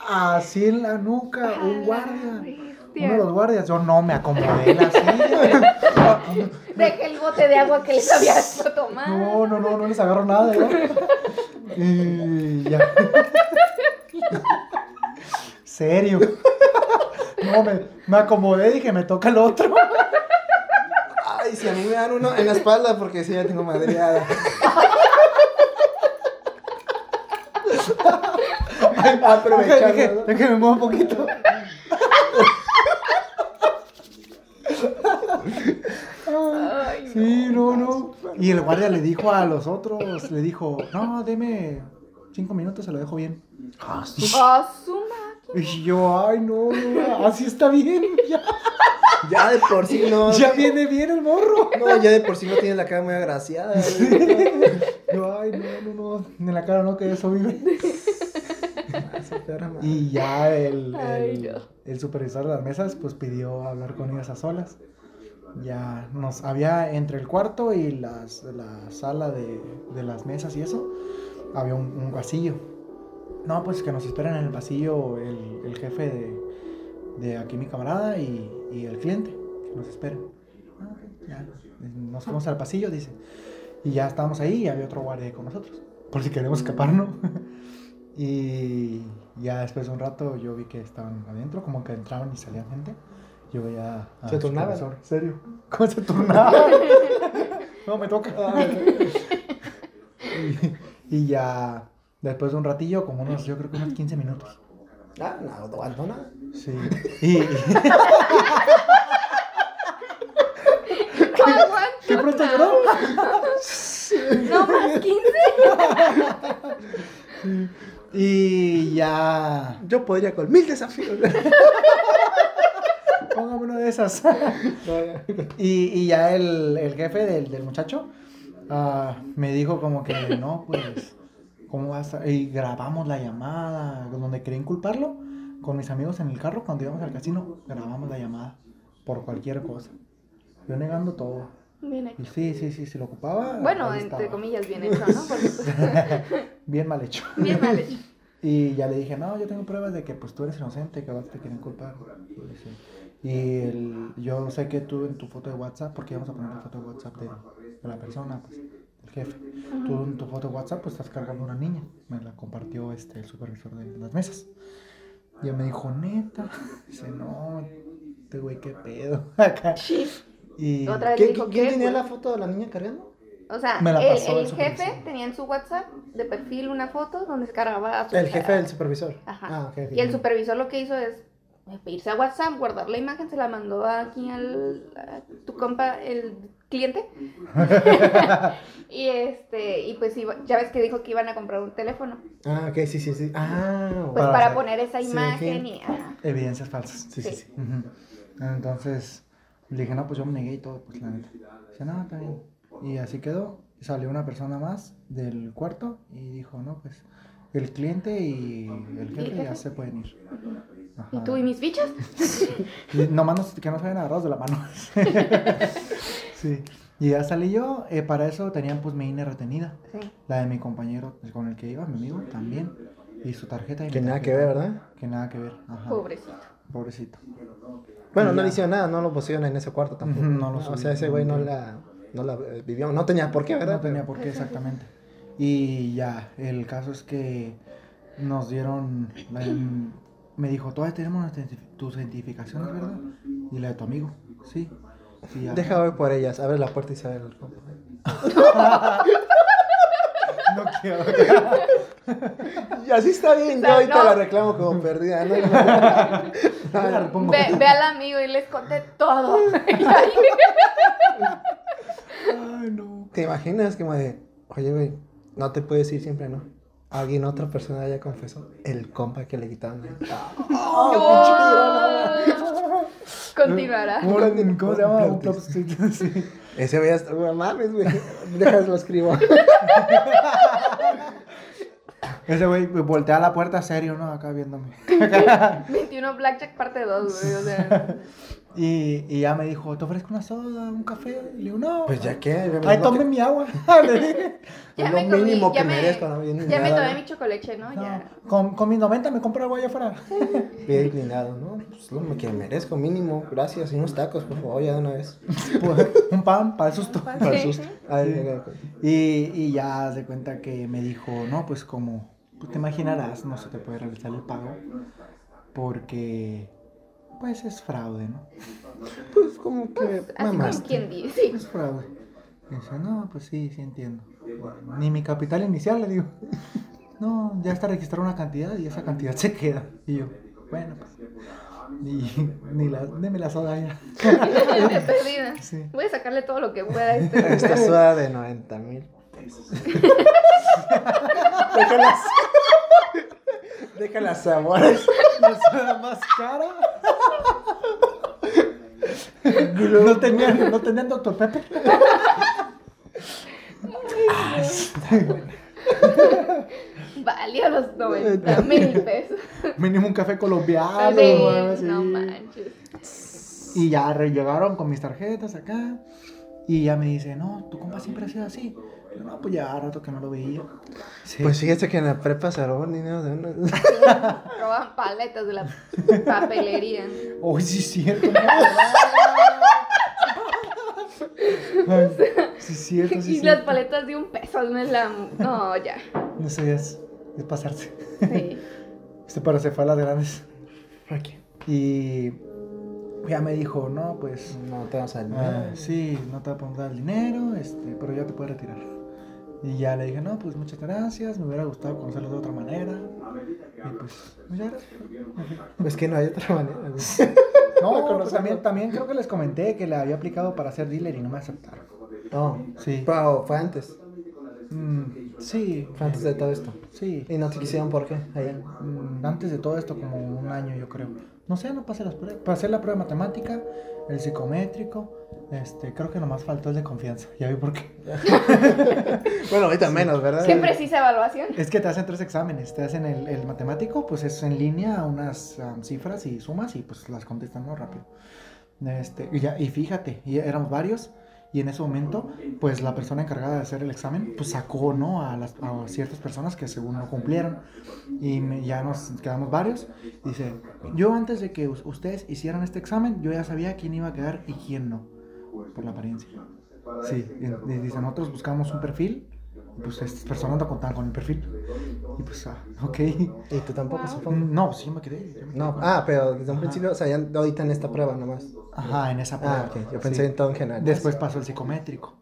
Así en la nuca, un guardia. bestia. Uno de los guardias, yo no me acomodé la silla. *laughs* Dejé el bote de agua que les había hecho tomar. No, no, no, no les agarro nada, ¿no? *laughs* Y ya. Serio. No, me, me acomodé, dije, me toca el otro. Ay, si a mí me dan uno en la espalda porque sí ya tengo madreada. Aprovechando. Dije, ¿no? déjame muevo un poquito. Ay, Sí, no, no. Y el guardia le dijo a los otros, le dijo, no, deme cinco minutos, se lo dejo bien. A su. Y yo, ay, no, no, así está bien, *laughs* ya, Ya de por sí no. ya viene bien el morro. No, ya de por sí no tienes la cara muy agraciada. Yo, ay, no, no, no, en la cara no, que eso vive. Y Y ya el, Ay, el, no. el supervisor de las mesas, pues pidió hablar con ellas a solas. Ya nos había entre el cuarto y las, la sala de, de las mesas y eso, había un, un pasillo. No, pues que nos esperan en el pasillo el, el jefe de, de aquí mi camarada y, y el cliente, que nos esperen. Ah, ya. Nos fuimos al pasillo, dice. Y ya estábamos ahí y había otro guardia con nosotros. Por si queremos escaparnos. *laughs* y ya después de un rato yo vi que estaban adentro, como que entraban y salían gente. Yo veía a ¿Se turnaban? supervisor. ¿Serio? ¿Cómo se turnaba? *laughs* no, me toca. *laughs* y, y ya después de un ratillo, como unos, yo creo que unos 15 minutos. Ah, no, no. Sí. *laughs* Y. ¿Qué pronto lloró? No más 15. Y ya. Yo podría con mil desafíos. *laughs* Póngame una de esas. *laughs* Y, y ya el, el jefe del, del muchacho ah, me dijo como que no, pues, ¿cómo vas a...? Y grabamos la llamada donde quería inculparlo con mis amigos en el carro cuando íbamos al casino. Grabamos la llamada por cualquier cosa. Yo negando todo. Bien hecho. Y sí, sí, sí, si lo ocupaba. Bueno, entre estaba. comillas, bien hecho, ¿no? Porque pues, *laughs* Bien mal hecho. bien mal hecho. *laughs* Y ya le dije, no, yo tengo pruebas de que pues tú eres inocente, que te quieren culpar. Y el- yo sé que tú en tu foto de WhatsApp, porque íbamos a poner la foto de WhatsApp de, de la persona, pues, jefe. Tú en tu foto de WhatsApp pues estás cargando una niña. Me la compartió este, el supervisor de las mesas. Y él me dijo, neta. Dice, no, este güey, qué pedo. *laughs* Acá. Y Otra vez le ¿Quién, dijo, quién ¿qué, tenía güey? la foto de la niña cargando? O sea, Me la el, pasó el el jefe tenía en su WhatsApp de perfil una foto donde descargaba a su El jefe del supervisor. Ajá. Ah. Y el supervisor lo que hizo es eh, irse a WhatsApp, guardar la imagen, se la mandó aquí al a tu compa, el cliente. *laughs* y este, y pues iba- ya ves que dijo que iban a comprar un teléfono. Ah, ok, sí, sí, sí. Ah, Pues Para poner esa imagen sí. y evidencias falsas. sí, sí, sí. sí. Ujú. Entonces le dije, no, pues yo me negué y todo, pues la neta. Dice, no, está bien. Y así quedó. Salió una persona más del cuarto y dijo, no, pues el cliente y el jefe ya se pueden ir. Ajá. ¿Y tú y mis fichas? *laughs* Nomás no- que no se vayan agarrados de la mano. *laughs* sí. Y ya salí yo. eh, para eso tenían pues mi INE retenida. Sí. La de mi compañero con el que iba, mi amigo, también. Y su tarjeta. Y Que nada que ver, ¿verdad? Que nada que ver. Ajá. Pobrecito. Pobrecito. Bueno, Y no ya. le hicieron nada, no lo pusieron en ese cuarto tampoco. No lo o sea, ese güey no la, no la eh, vivió, no tenía por qué, ¿verdad? No tenía por qué exactamente. Y ya, el caso es que nos dieron, la- me dijo, todavía tenemos tus identificaciones, ¿verdad? Y la de tu amigo, sí. Ya. Deja ver por ellas, abre la puerta y sale el compa. *laughs* No quiero. *laughs* Y así está bien, O yo sea, ahorita no. la reclamo como perdida. ¿no? *laughs* Yo la repongo. Ve, ve al amigo y les conté todo. Ay, no. ¿Te imaginas como de, oye, güey, no te puedes ir siempre, ¿no? Alguien, otra persona ya confesó, el compa que le quitaron. ahí. No. Continuará. Un- ¿Cómo se llama? Un sí. Ese güey hasta, no mames, güey. Déjalo, lo escribo. *laughs* Ese güey voltea la puerta serio, ¿no? Acá viéndome. *laughs* 21 Blackjack parte 2, güey. O sea, Y, y ya me dijo, ¿te ofrezco una soda, un café? Y le digo, no. Pues ya que. Ahí tome mi agua. *laughs* Le dije. *laughs* ya Lo me comí, mínimo ya que me, merezco, ¿no? Bien ya me nada, tomé ¿no? mi chocoleche, ¿no? No, Ya. con, con mis 90 me compro algo allá afuera. *laughs* Bien inclinado, ¿no? Pues lo que merezco, mínimo. Gracias. Y unos tacos, por favor, ya de una vez. Pues, un pan para el susto. Para el susto. Ay, Sí. ay, ay, ay. Y, y ya se cuenta que me dijo, no, pues como pues te imaginarás, no se te puede realizar el pago porque pues es fraude, ¿no? *laughs* Pues como que. Así como Mamaste. quien dice. Es fraude. Y dice, no, pues sí, sí entiendo. Ni mi capital inicial, le digo. *laughs* No, ya está registrada una cantidad y esa cantidad se queda. Y yo, bueno, pues. Ni, ni la, deme la soda ya. *laughs* Perdida. Sí. Voy a sacarle todo lo que pueda este. Esta soda de 90 mil pesos. Déjalas. Déjalas sabores. Soda más cara. No tenían, no tenían Dr. Pepper. Valió los 90 mil pesos. Mínimo un café colombiano. Sí, así. no manches. Y ya llegaron con mis tarjetas acá. Y ya me dice, no, tu compa siempre ha sido así. Y yo, no, pues ya rato que no lo veía. Sí. Pues fíjate que en la prepa se robó dinero de una. *laughs* Roban paletas de la papelería. Uy, sí, es cierto. *laughs* no, Ay, sí, es cierto, sí, y es las cierto. paletas de un peso, no es la. No, ya. No sé, es, es pasarse. Sí. *laughs* Este para se fue a las grandes. Aquí. Y ya me dijo, no, pues. No te vas a ah, sí, no te voy a poder dar el dinero, este, pero ya te puedes retirar. Y ya le dije, no, pues muchas gracias, me hubiera gustado conocerlo de otra manera. Y pues. Me fui. Pues que no hay otra manera. *laughs* No, pues también, también creo que les comenté que le había aplicado para ser dealer y no me aceptaron. No. Sí. Pero fue antes. Mm, sí. Fue antes de todo esto. Sí. Y no te quisieron por qué. Ahí. Mm, Antes de todo esto, como un año, yo creo. No sé, no pasé las pruebas. Pasé la prueba de matemática, el psicométrico. Este, creo que nomás faltó el de confianza. Ya vi por qué. *laughs* Bueno, ahorita menos, ¿verdad? Qué precisa evaluación. Es que te hacen tres exámenes. Te hacen el, el matemático, pues es en línea unas um, cifras y sumas y pues las contestan muy rápido. Este, y, ya, y fíjate, y éramos varios. Y en ese momento, pues la persona encargada de hacer el examen, pues sacó, ¿no? A, las, a ciertas personas que según no cumplieron. Y me- ya nos quedamos varios. Dice, yo antes de que us- ustedes hicieran este examen, yo ya sabía quién iba a quedar y quién no. Por la apariencia. Sí, dice, nosotros buscamos un perfil. Pues estas personas no contaban con el perfil. Y pues, ah, ok. Y tú tampoco, Wow. supongo. No, sí, yo me quedé. me No, quedé. ah, pero desde un Ajá. principio, o sea, ya ahorita en esta prueba nomás. Ajá, en esa prueba. Ah, ok. Yo pensé Sí. en todo en general. Después pasó el psicométrico.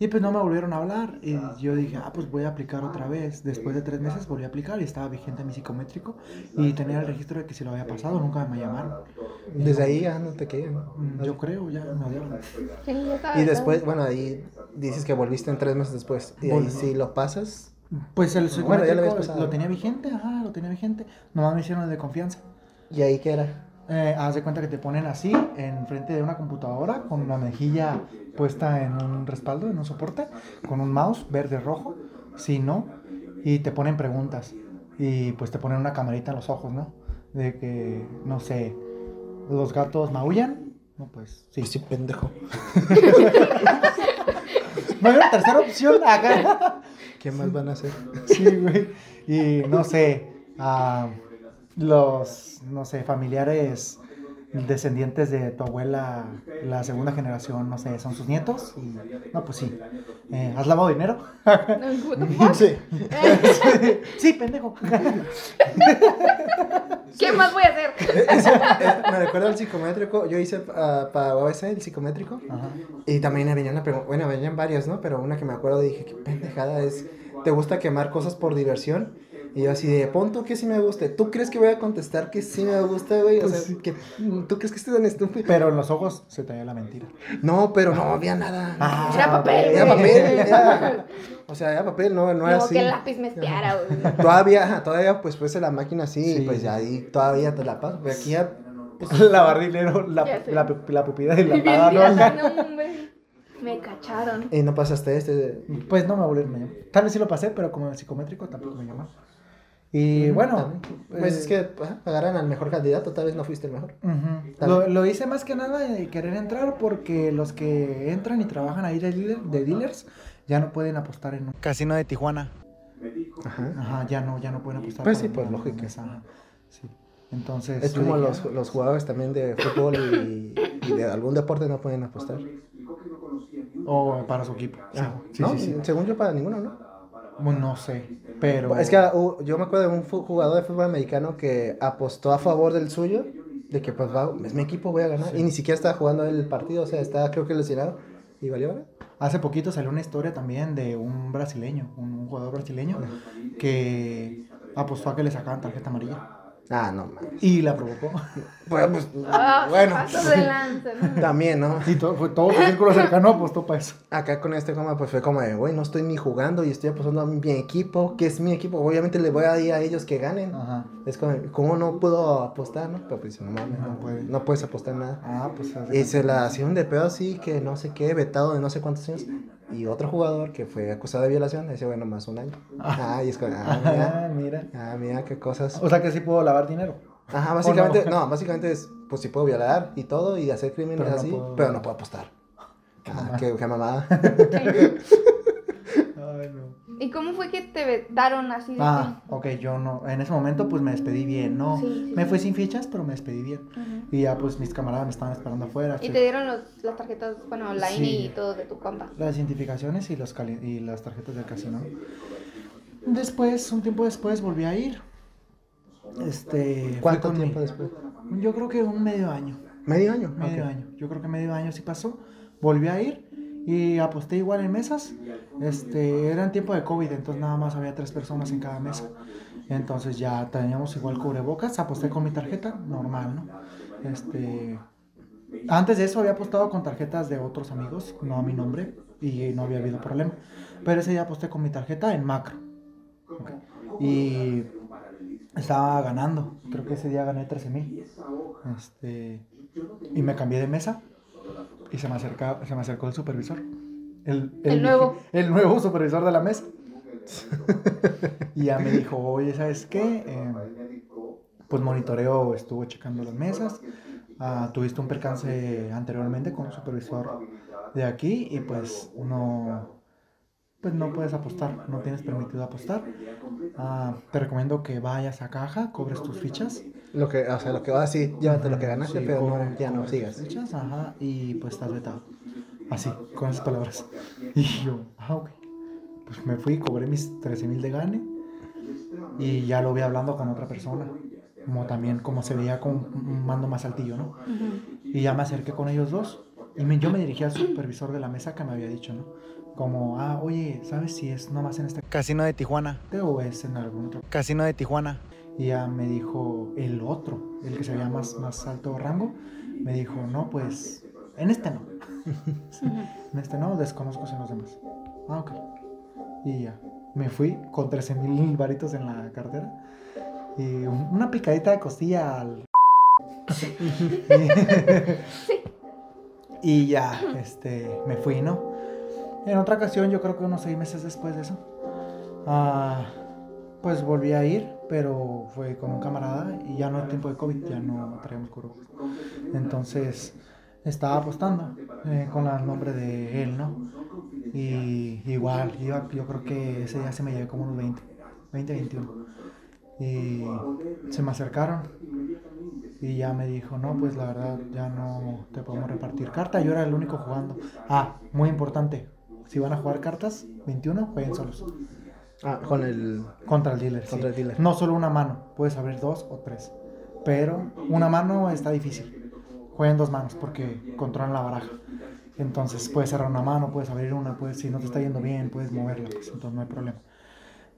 Y pues no me volvieron a hablar. Y yo dije, ah, pues voy a aplicar otra vez. Después de tres meses volví a aplicar y estaba vigente mi psicométrico. Y tenía el registro de que si lo había pasado, nunca me llamaron. Desde ahí ya no te querían. Mm, Yo creo, ya me estaba Y después, bueno, ahí dices que volviste en tres meses después. Y ahí si lo pasas. Pues el Bueno, ya lo psicométrico lo tenía vigente, ajá, lo tenía vigente. Nomás me hicieron el de confianza. ¿Y ahí qué era? Eh, haz de cuenta que te ponen así, enfrente de una computadora, con la mejilla puesta en un respaldo, en un soporte, con un mouse verde-rojo, sí, no, y te ponen preguntas. Y pues te ponen una camarita en los ojos, ¿no? De que, no sé, los gatos maullan. No, pues sí. Sí, pendejo. *laughs* No hay una tercera opción acá. ¿Qué más van a hacer? Sí, güey. Y no sé, ah, los, no sé, familiares descendientes de tu abuela, la segunda generación, no sé, son sus nietos. Y, no, pues sí. Eh, ¿Has lavado dinero? *laughs* Sí. Eh, *laughs* sí, pendejo. ¿Qué más voy a hacer? *laughs* Eso, eh, me recuerdo al psicométrico. Yo hice ah, para OS el psicométrico. Ajá. Y también venía una pregunta. Bueno, venían varias, ¿no? Pero una que me acuerdo dije, qué pendejada es. ¿Te gusta quemar cosas por diversión? Y yo así de, pon tú que sí me guste. ¿Tú crees que voy a contestar que sí me gusta, güey? O Pues sea, sí. que, ¿tú crees que estoy tan estúpido? Pero en los ojos se te veía la mentira. No, pero no había nada. Ah, Era papel, Era papel, era- O sea, era papel, no, no era así. que el lápiz me espiara, güey. Todavía, todavía pues fuese la máquina así, Sí. y pues ya ahí todavía te la paso. Pero aquí ya *laughs* dinero, la, sé. la, la pepita y la paga, ¿no? *laughs* Me cacharon. Y no pasaste este. Pues no me volvieron a llamar. Tal vez sí lo pasé, pero como el psicométrico tampoco me llamaron. Y bueno, También. Pues eh, es que pagaran al mejor candidato, tal vez no fuiste el mejor. Lo, lo hice más que nada de querer entrar porque los que entran y trabajan ahí de, dealer- de dealers ya no pueden apostar en un casino de Tijuana. Ajá. Ajá, ya no, ya no pueden apostar. Pues sí, pues, ajá, sí. Entonces. Es como dije, los, "Ah, los jugadores también de fútbol y, y de algún deporte no pueden apostar. O para su equipo. Ah, sí, no, sí, sí. según yo para ninguno, ¿no? Bueno, no sé, pero. Es que uh, yo me acuerdo de un jugador de fútbol americano que apostó a favor del suyo, de que pues va, es mi equipo, voy a ganar. Y ni siquiera estaba jugando el partido, o sea, estaba creo que lesionado. Y valió, ¿verdad? Hace poquito salió una historia también de un brasileño, un, un jugador brasileño, que apostó a que le sacaban tarjeta amarilla. Ah, no, mames. Y la provocó. *laughs* Bueno, pues, Ah, bueno, paso de lanza, ¿no? también, ¿no? Y todo, fue todo su círculo cercano apostó para eso. Acá con este coma, pues fue como de, güey, no estoy ni jugando y estoy apostando a mi equipo, que es mi equipo. Obviamente le voy a ir a ellos que ganen. Ajá. Es como, ¿cómo no puedo apostar, no? Pero pues no mames, No puede. no puedes apostar nada. Ah, pues. Y se la hicieron de pedo así, que no sé qué, vetado de no sé cuántos años. Y otro jugador que fue acusado de violación, ese bueno, más un año. Ah, y es como, ah, *laughs* mira, Ah, mira. ah, mira qué cosas. O sea que sí puedo lavar dinero. Ajá, básicamente, no? no? básicamente es, pues sí puedo violar y todo y hacer crímenes Pero no así, puedo- pero no puedo apostar. Qué Ah, qué, qué mamada. *laughs* ¿Y cómo fue que te vetaron así de Ah, ok, yo no. En ese momento, pues me despedí bien, ¿no? Sí, sí, me sí. fui sin fichas, pero me despedí bien. que-. Y ya, pues mis camaradas me estaban esperando afuera. Y te dieron los, las tarjetas, bueno, la INE y todo de tu compa. las identificaciones y, los cali- y las tarjetas del casino. Después, un tiempo después, volví a ir. Este. ¿Cuánto mi- tiempo después? Yo creo que un medio año. ¿Medio año? Medio año. Yo creo que medio año sí pasó. Volví a ir y aposté igual en mesas. Este, era en tiempo de COVID, entonces nada más había tres personas en cada mesa. Entonces ya teníamos igual cubrebocas. Aposté con mi tarjeta, normal, ¿no? Este. Antes de eso había apostado con tarjetas de otros amigos, no a mi nombre, y no había habido problema. Pero ese día aposté con mi tarjeta en macro. Ok. Y estaba ganando. Creo que ese día gané 13 mil. Este, y me cambié de mesa y se me, acerca, se me acercó el supervisor. El, El nuevo. El nuevo supervisor de la mesa. *laughs* y ya me dijo, oye, ¿sabes qué? Eh, pues monitoreo, estuvo checando las mesas. Ah, tuviste un percance anteriormente con un supervisor de aquí y pues no, pues no puedes apostar, no tienes permitido apostar. Ah, te recomiendo que vayas a caja, cobres tus fichas. Lo que, o sea, lo que va así, llévate lo que ganaste, Sí, pero no, cobre- ya no sigas. fichas, ajá, y pues estás vetado. Así, con esas palabras. *laughs* Y yo, ah, ok. Pues me fui, cobré mis 13 mil de gane y ya lo vi hablando con otra persona. Como también, como se veía con un mando más altillo, ¿no? Ujú. Y ya me acerqué con ellos dos. Y me- yo me dirigí al supervisor de la mesa que me había dicho, ¿no? Como, ah, oye, ¿sabes si es nomás en este casino de Tijuana? ¿O es en algún otro casino de Tijuana? Y ya me dijo el otro, el que se veía más, más alto rango. Me dijo, no, pues, en este no. *laughs* En este no, desconozco si en los demás. Ah, ok. Y ya, me fui con 13 mil varitos en la cartera. Y un- una picadita de costilla al... *laughs* *laughs* y ya, este, me fui, ¿no? En otra ocasión, yo creo que unos seis meses después de eso, ah, pues volví a ir, pero fue con un camarada y ya no en tiempo de COVID, ya no traíamos cubrebocas. Entonces, estaba apostando eh, con el nombre de él, ¿no? Y igual, iba, yo creo que ese día se me llevé como unos 20, 20, 21. Y se me acercaron y ya me dijo, no, pues la verdad ya no te podemos repartir carta. Yo era el único jugando. Ah, muy importante. Si van a jugar cartas, 21, jueguen solos. Ah, con el... Contra el dealer. sí. Contra el dealer. No solo una mano, puedes abrir dos o tres. Pero una mano está difícil. Jueguen dos manos porque controlan la baraja. Entonces puedes cerrar una mano, puedes abrir una, puedes, si no te está yendo bien, puedes moverla, pues entonces no hay problema.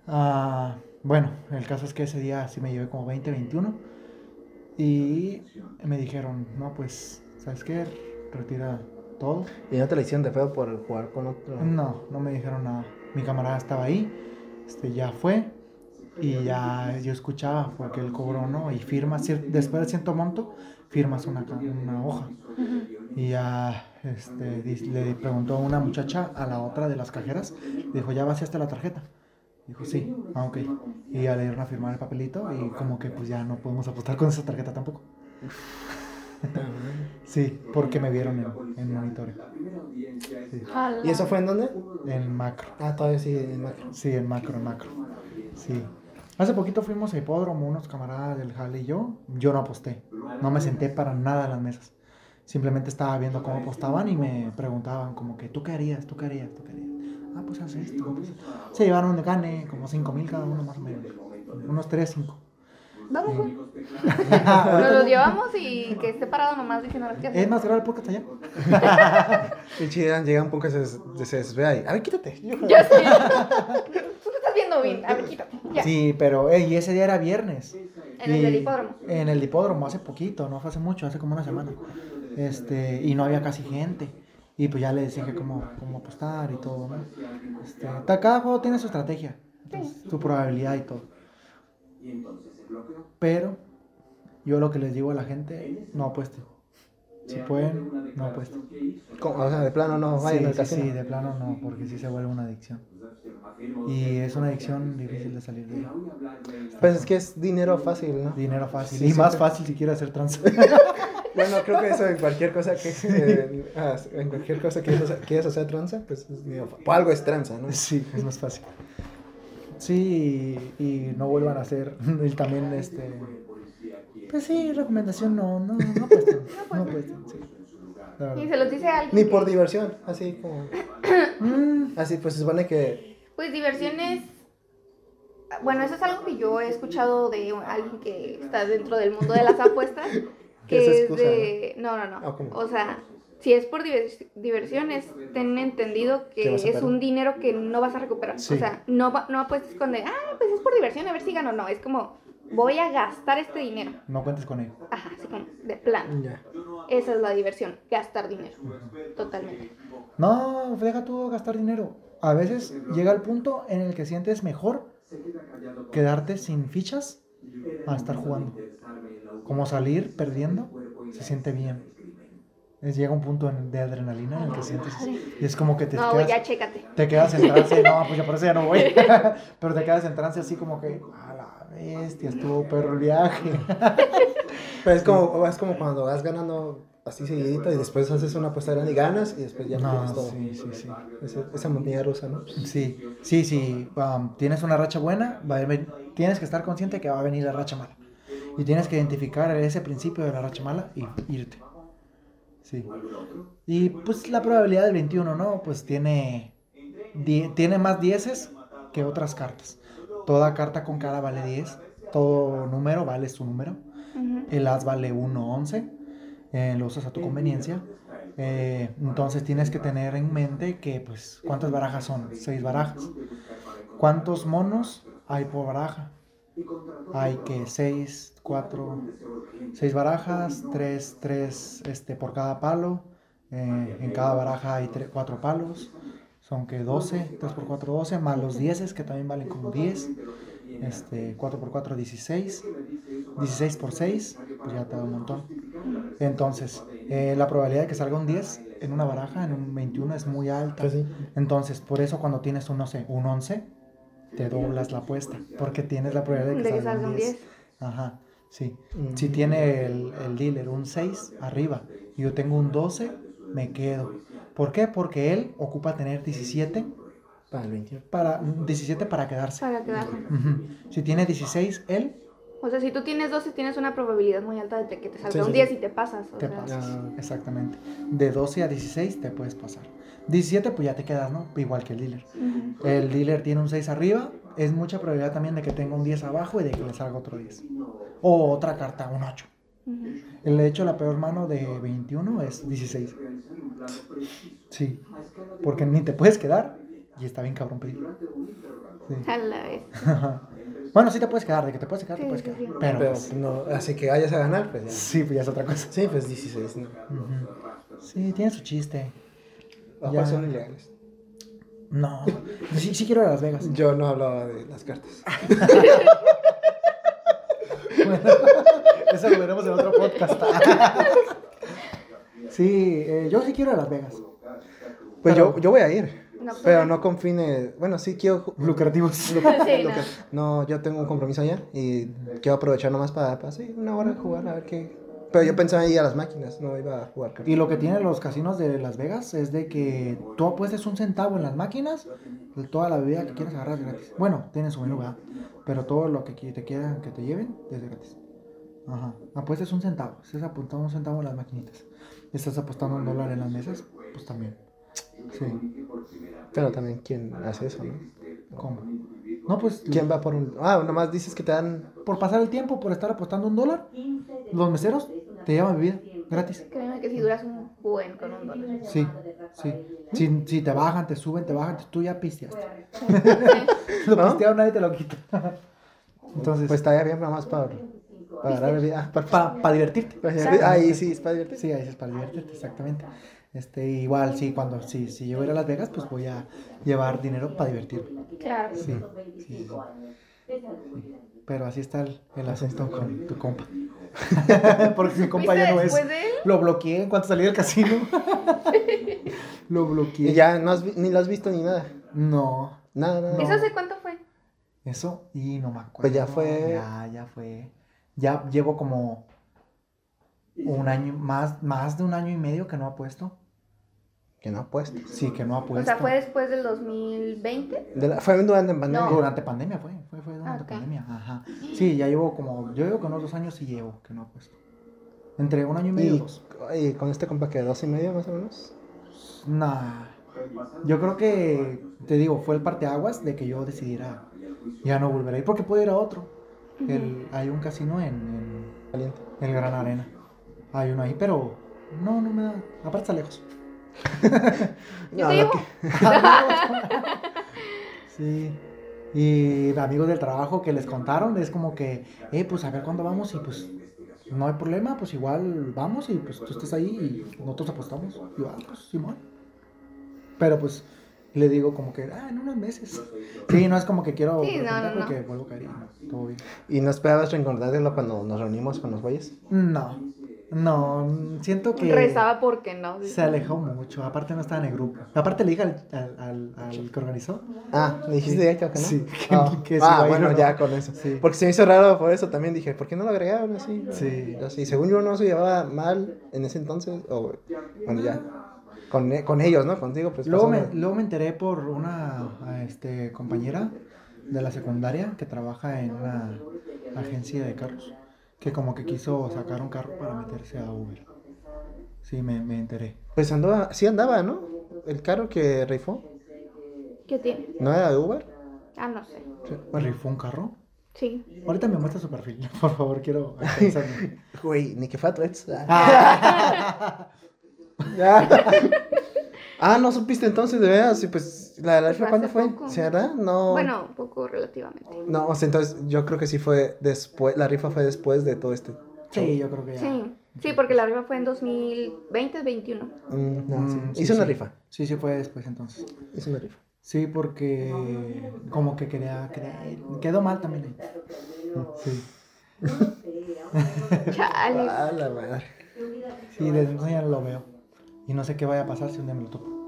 Ah, bueno, el caso es que ese día sí me llevé como 20, 21. Y me dijeron, no, pues, ¿sabes qué? Retira todo. Y no te la hicieron de feo por jugar con otro... No, no me dijeron nada. Mi camarada estaba ahí, este, ya fue y ya yo escuchaba porque él cobró, ¿no? Y firmas, después de cierto monto, firmas una, una hoja. Y ya este, le preguntó una muchacha a la otra de las cajeras, dijo, ¿ya vaciaste la tarjeta? Dijo, sí, ah, ok. Y ya le dieron a firmar el papelito y como que pues ya no podemos apostar con esa tarjeta tampoco. Sí, porque me vieron en, en monitoreo. Sí. ¿Y eso fue en dónde? en macro. Ah, todavía sí, en macro. Sí, en macro, en macro. Sí. Hace poquito fuimos a hipódromo, unos camaradas del Jale y yo. Yo no aposté. No me senté para nada en las mesas. Simplemente estaba viendo cómo apostaban y me preguntaban como que, ¿tú qué harías? ¿Tú qué harías? ¿Tú qué harías? Ah, pues haz esto. pues. Se llevaron de gane como 5 mil cada uno más o menos. Unos 3, 5. Vamos, güey. *laughs* Nos lo llevamos y que esté parado nomás diciendo qué Es hacer. más, graba el podcast allá. *laughs* Y chidan, llega un que se, se desvea y, a ver, quítate. Yo sé. *laughs* Tú me estás viendo bien. A ver, quítate. Ya. Sí, pero ey, y ese día era viernes. En el Y- del hipódromo. En el hipódromo, hace poquito, no fue hace mucho, hace como una semana. Este, y no había casi gente. Y pues ya les dije cómo, cómo apostar y todo, ¿no? Este, cada juego tiene su estrategia, entonces, su probabilidad y todo. Pero yo lo que les digo a la gente, no apuesten. Si pueden, no apuesten. Como, O sea, de plano no vayan Sí, al sí, casino. sí, de plano no, porque sí se vuelve una adicción. Y es una adicción difícil de salir de ella. Pues es que es dinero fácil, ¿no? Dinero fácil. Sí, y más siempre- fácil si quieres hacer trans. *laughs* Bueno, creo que eso en cualquier cosa que eh, ah, en cualquier cosa que quieras hacer- tranza, pues es Por algo es tranza, ¿no? Sí, es más fácil. Sí, y, y no vuelvan a hacer. *laughs* Y también, este. Pues sí, recomendación: no, no, no apuesten. *laughs* No apuesten, sí. Y se los dice a alguien. Ni que- por diversión, así como *coughs* Mm, así pues se supone que Pues diversiones. Bueno, eso es algo que yo he escuchado de alguien que está dentro del mundo de las apuestas. *laughs* Que es es excusa, de. No, no, no. Ah, ¿cómo? O sea, si es por divers- diversiones, ten entendido Que es un dinero que no vas a recuperar. Sí. O sea, no, va- no apuestes con de. Ah, pues es por diversión, a ver si gano. No, es como. Voy a gastar este dinero. no cuentes con ello. Ajá, así como de plan. ya. Esa es la diversión, gastar dinero. Totalmente. No, deja tú gastar dinero. A veces llega el punto en el que sientes mejor quedarte sin fichas a estar jugando. Como salir perdiendo, se siente bien. Es, llega un punto en- de adrenalina en el que sientes. Y es como que te No, quedas, ya chécate. te quedas en trance. No, pues ya por eso ya no voy. *laughs* Pero te quedas en trance así como que, a la bestia, estuvo perro el viaje. *laughs* Pero es como es como cuando vas ganando así seguidito y después haces una apuesta grande y ganas y después ya No, todo. sí, sí, sí. Esa, esa montaña rusa, ¿no? Sí, sí, sí. um, tienes una racha buena, va a ven- tienes que estar consciente que va a venir la racha mala. Y tienes que identificar ese principio de la racha mala y irte. Sí. Y pues la probabilidad del 21, ¿no? Pues tiene, die- tiene más dieces que otras cartas. Toda carta con cara vale 10. Todo número vale su número. El as vale 1, 11. eh, lo usas a tu conveniencia. Eh, entonces tienes que tener en mente que, pues, ¿cuántas barajas son? Seis barajas. ¿Cuántos monos hay por baraja? Hay que seis, cuatro, seis barajas, tres, tres este, por cada palo. Eh, en cada baraja hay tre- cuatro palos. Son que 12, 3 por 4, 12, más los 10 que también valen como 10. Este, 4 por 4, 16. 16 por 6, pues ya te da un montón. Entonces, eh, la probabilidad de que salga un 10 en una baraja, en un 21, es muy alta. Entonces, por eso cuando tienes un, no sé, un 11, te doblas la apuesta, porque tienes la probabilidad de que, De que salga, salga un un 10. 10. Ajá, sí. Mm. Si tiene el, el dealer un 6 arriba y yo tengo un 12, me quedo. ¿Por qué? Porque él ocupa tener 17 Para el 21. para, 17 para quedarse. Para quedarse. Ujú. Si tiene 16, él O sea, si tú tienes 12, tienes una probabilidad muy alta de que te salga Sí, un 10 sí. y te pasas. O te sea, pasas. Ah. Exactamente. De 12 a 16 te puedes pasar. 17 pues ya te quedas, ¿no? Igual que el dealer. ujú. El dealer tiene un 6 arriba, es mucha probabilidad también de que tenga un 10 abajo y de que le salga otro 10. O otra carta, un 8. Ujú. El de hecho, la peor mano de 21 es 16. Sí, porque ni te puedes quedar y está bien cabrón pedir. A la vez. *laughs* bueno, sí te puedes quedar, de que te puedes quedar, te puedes quedar. sí. Pero, Pero pues, no, así que vayas a ganar, pues ya. sí, pues ya es otra cosa. Sí, pues 16, ¿no? Sí, tiene su chiste. Cosas son ilegales. No, sí, sí quiero ir a Las Vegas. Yo no hablaba de las cartas. *laughs* Bueno, eso lo veremos en otro podcast. *laughs* sí, eh, yo sí quiero ir a Las Vegas. Pues Pero- yo, yo voy a ir. No, pero no con fines. Bueno, sí quiero. Lucrativos. *laughs* Sí, no. yo tengo un compromiso allá y quiero aprovechar nomás para, para sí, una hora jugar a ver qué. Pero yo pensaba ir a las máquinas, no iba a jugar. Y lo que tienen los casinos de Las Vegas es de que tú apuestes un centavo en las máquinas, toda la bebida que quieras agarrar es gratis. Bueno, tienen su menú, ¿verdad? Pero todo lo que te quieran que te lleven es gratis. Ajá. Apuestes un centavo. Estás apuntando un centavo en las maquinitas. Estás apostando un dólar en las mesas, pues también. Sí. Pero también, ¿quién hace eso, no? ¿Cómo? No, pues ¿Quién va por un.? Ah, nomás dices que te dan. por pasar el tiempo, por estar apostando un dólar, los meseros te llevan bebida gratis. Créeme que si duras un buen con un dólar. Sí, sí. Si, si te bajan, te suben, te bajan, tú ya pisteaste. *laughs* Lo ¿No? pisteado nadie te lo quita. Entonces, Pues estaría bien nomás para. Para agarrar bebida. Ah, para. para divertirte. para- Ahí sí, es para divertirse. Sí, ahí es para divertirte, exactamente. Este, igual, sí, cuando, sí, si yo voy a ir a Las Vegas, pues voy a llevar dinero para divertirme. Claro. Sí, sí, sí. Pero así está el, el asunto con tu compa. *laughs* Porque mi compa ¿Viste ya no es. después de él? Lo bloqueé en cuanto salí del casino. *laughs* lo bloqueé. Y ya no has vi- ni lo has visto ni nada. No. Nada, nada. No. ¿Eso hace cuánto fue? Eso, y no me acuerdo. Pues ya fue- Ya, ya fue. Ya llevo como un año, más, más de un año y medio que no ha puesto. Que no ha puesto. Sí, que no ha O puesto. sea, fue después del 2020. De la- fue durante pandemia. No. Durante pandemia fue, fue, fue durante Ah, ok. pandemia, ajá. Sí, ya llevo como, yo llevo que unos dos años sí llevo que no ha puesto. Entre un año y medio y Y, dos. y con este compa que dos y medio más o menos. Nah. Yo creo que, te digo, fue el parteaguas de que yo decidiera ya no volver a ir, porque puedo ir a otro. El- hay un casino en, Caliente. en el Gran Arena. Hay uno ahí, pero no, no me da. Aparte está lejos. *laughs* Yo No, te lo llevo. *laughs* *laughs* sí. Y amigos del trabajo que les contaron, es como que, eh, pues a ver cuándo vamos y pues no hay problema, pues igual vamos y pues tú estás ahí y nosotros apostamos. Y yo, ah, pues Simón. Pero pues le digo como que, ah, en unos meses. Sí, no es como que quiero Sí, no, no, no. porque vuelvo a caer y no, todo bien. ¿Y no esperabas recordarlo cuando nos reunimos con los güeyes? No, no, siento que... Rezaba porque no. Se alejó mucho, aparte no estaba en el grupo. Aparte le dije al, al, al- al que organizó. Ah, ¿le dijiste Sí. directo que no? Sí, *laughs* que- Ah, que ah, iba a ir bueno, no. ya con eso. Sí. Porque se me hizo raro por eso también dije, ¿por qué no lo agregaron así? Sí. Así, según yo no se llevaba mal en ese entonces, o bueno, ya. Con, e- con ellos, ¿no? Contigo, pues. Luego me, luego me enteré por una este, compañera de la secundaria que trabaja en una agencia de carros. Que como que quiso sacar un carro para meterse a Uber. Sí, me, me enteré. Pues andaba, sí andaba, ¿no? El carro que rifó, ¿Qué tiene? ¿no era de Uber? Ah, no sé. Sí, bueno. ¿Rifó un carro? Sí. Ahorita me muestra su perfil, *laughs* por favor, quiero. *laughs* Güey, ni que fue. Ah. Ya. *laughs* ah, no supiste entonces, de veras. Y pues, ¿la, fue cuándo fue? poco. ¿Sí, verdad? No. Bueno, un poco relativamente. No, o sea, entonces yo creo que sí fue después, la rifa fue después de todo este. Sí, yo creo que ya. Sí. Sí, porque la rifa fue en 2020-21. Mm, no, sí. Mm, sí, Hizo una rifa. Sí, sí fue después entonces. Hizo una rifa. Sí, porque como que quería, quería. Quedó mal también ahí. Sí. *laughs* Chale. Ah, la madre. Sí, desde entonces ya no lo veo. Y no sé qué vaya a pasar si un día me lo topo.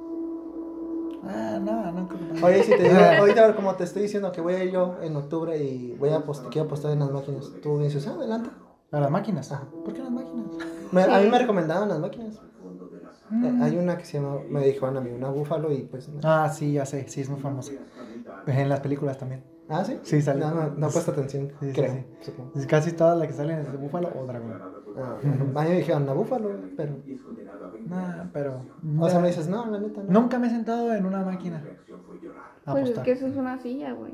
Ah, no, no. Oye, si te digo, ahorita como te estoy diciendo que voy a ir yo en octubre y voy a apostar, quiero apostar en las máquinas, tú me dices, ah, adelante. ¿A las máquinas? Ajá. ¿Por qué las máquinas? Me- A mí me recomendaban las máquinas. Mm. Eh, Hay una que se llama, me dijeron a mí, una búfalo y pues... Ah, sí, ya sé, sí, es muy famosa. En las películas también. Ah, ¿sí? Sí, sale. No, no, no he puesto atención, Sí, sí, creo, sí. supongo. Casi todas las que salen es de búfalo o dragón. Ah, a mí me dijeron una búfalo, pero... Nah, pero. O sea, me dices, no, la neta, no. Nunca me he sentado en una máquina. A Pues es que eso es una silla, güey.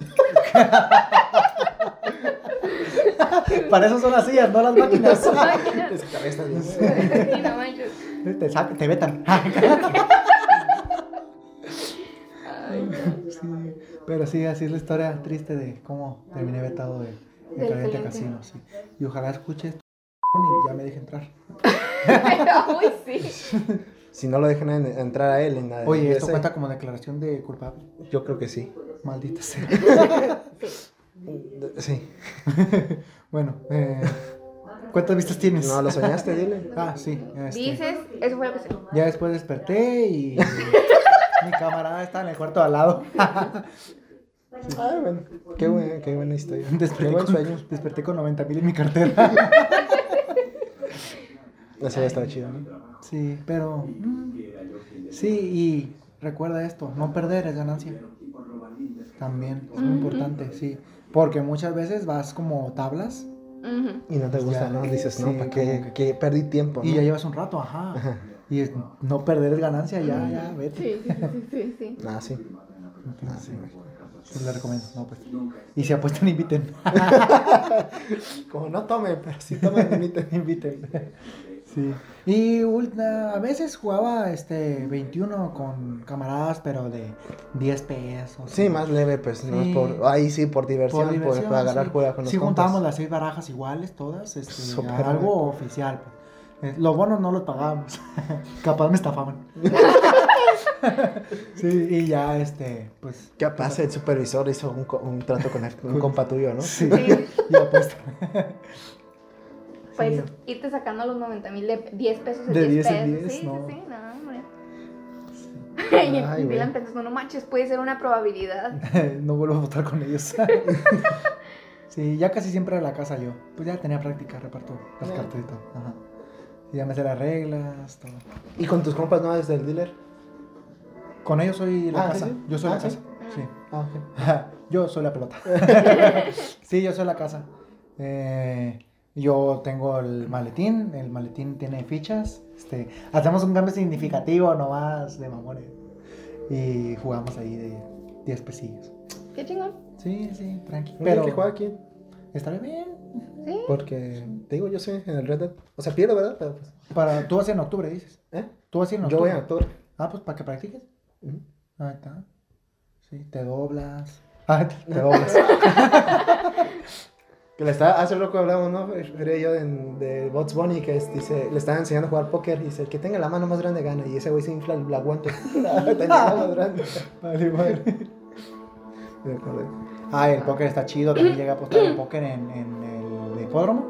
*laughs* Para eso son las sillas, no las máquinas. Sí, no manches. te, sacan, te vetan. *laughs* Sí, pero sí, así es la historia triste de cómo terminé vetado de, de Del Caliente Caliente. Casino. Sí. Y ojalá escuche esto y ya me deje entrar. Uy, sí. *laughs* si no lo dejan en- entrar a él en la Oye, esto cuenta como declaración de culpable. Yo creo que sí. Maldita sea. *laughs* Sí. *laughs* bueno, eh, ¿cuántas vistas tienes? No, lo soñaste, dile. Ah, sí. este, Dices, eso fue lo que sé. Ya después desperté y mi camarada estaba en el cuarto de al lado. Ah, bueno. Qué buena, qué buena historia. Qué Desperté con, sueño. desperté con 90 mil en mi cartera. Eso ya estaba chido, ¿no? Sí, pero... Sí, y recuerda esto, no perder es ganancia. También, es muy importante, sí. Porque muchas veces vas como tablas. Y no te gusta, Ya. ¿no? Dices, Sí, no, ¿para qué, que- perdí tiempo? y ¿no? ya llevas un rato, ajá. Ajá. Y es- no perder es ganancia, ya, ya, vete. Sí, sí, sí, sí, sí. *laughs* Ah, sí. Entonces, sí, sí, le recomiendo, no, pues. Y si apuestan, inviten. *laughs* Como no tomen, pero sí tomen, inviten. inviten. *laughs* Sí. Y a veces jugaba este 21 con camaradas, pero de 10 pesos. Sí, más leve, pues, no Sí. es por... Ahí sí, por diversión, Por por- diversión, para agarrar sí. juega con los Sí, compas. juntábamos las seis barajas iguales, todas, este, algo oficial. pues. Eh, Los bonos no los pagábamos. *laughs* Capaz me estafaban. *laughs* sí, y ya, este, pues. Capaz el supervisor hizo un, un trato con el- un compa tuyo, ¿no? Sí, Sí. ya pues. Sí. irte sacando los 90 mil de 10 pesos De 10 pesos. en 10, sí, no. sí, sí, no, hombre. Ay, *laughs* y güey. Dylan pensando, no manches, puede ser una probabilidad. *laughs* no vuelvo a votar con ellos. *laughs* sí, ya casi siempre a la casa yo. Pues ya tenía práctica, reparto las Ya. cartas y todo. Ajá. Y ya me sé las reglas, todo. ¿Y con tus compas no desde el dealer? Con ellos soy la Ah, casa. ¿sí? Yo soy Ah, la ¿sí? casa. Sí. Ah, ok. yo soy la pelota. sí, yo soy la casa. Eh, yo tengo el maletín. El maletín tiene fichas. Este, hacemos un cambio significativo nomás de mamones. Y jugamos ahí de 10 pesillos. Qué chingón. Sí, sí, tranqui. Pero que juega aquí, estaré bien. Sí. porque te digo, yo soy en el Red Dead. O sea, pierdo, ¿verdad? Pero, pues, Para, tú vas en octubre, dices. ¿eh? Tú vas en Yo octubre. voy a octubre. Ah, pues para que practiques. Ahí está. Sí, te doblas. Ah, te, te *laughs* doblas. *laughs* Que le estaba, hace loco hablamos, ¿no? Era yo de, de Bots Bunny que es- dice, le estaban enseñando a jugar póker y dice, el que tenga la mano más grande gana. Y ese güey se infla el la guante. *laughs* Tenía la mano grande. vale, vale. Ah, el póker está chido. También llegué a apostar el póker en, en el hipódromo.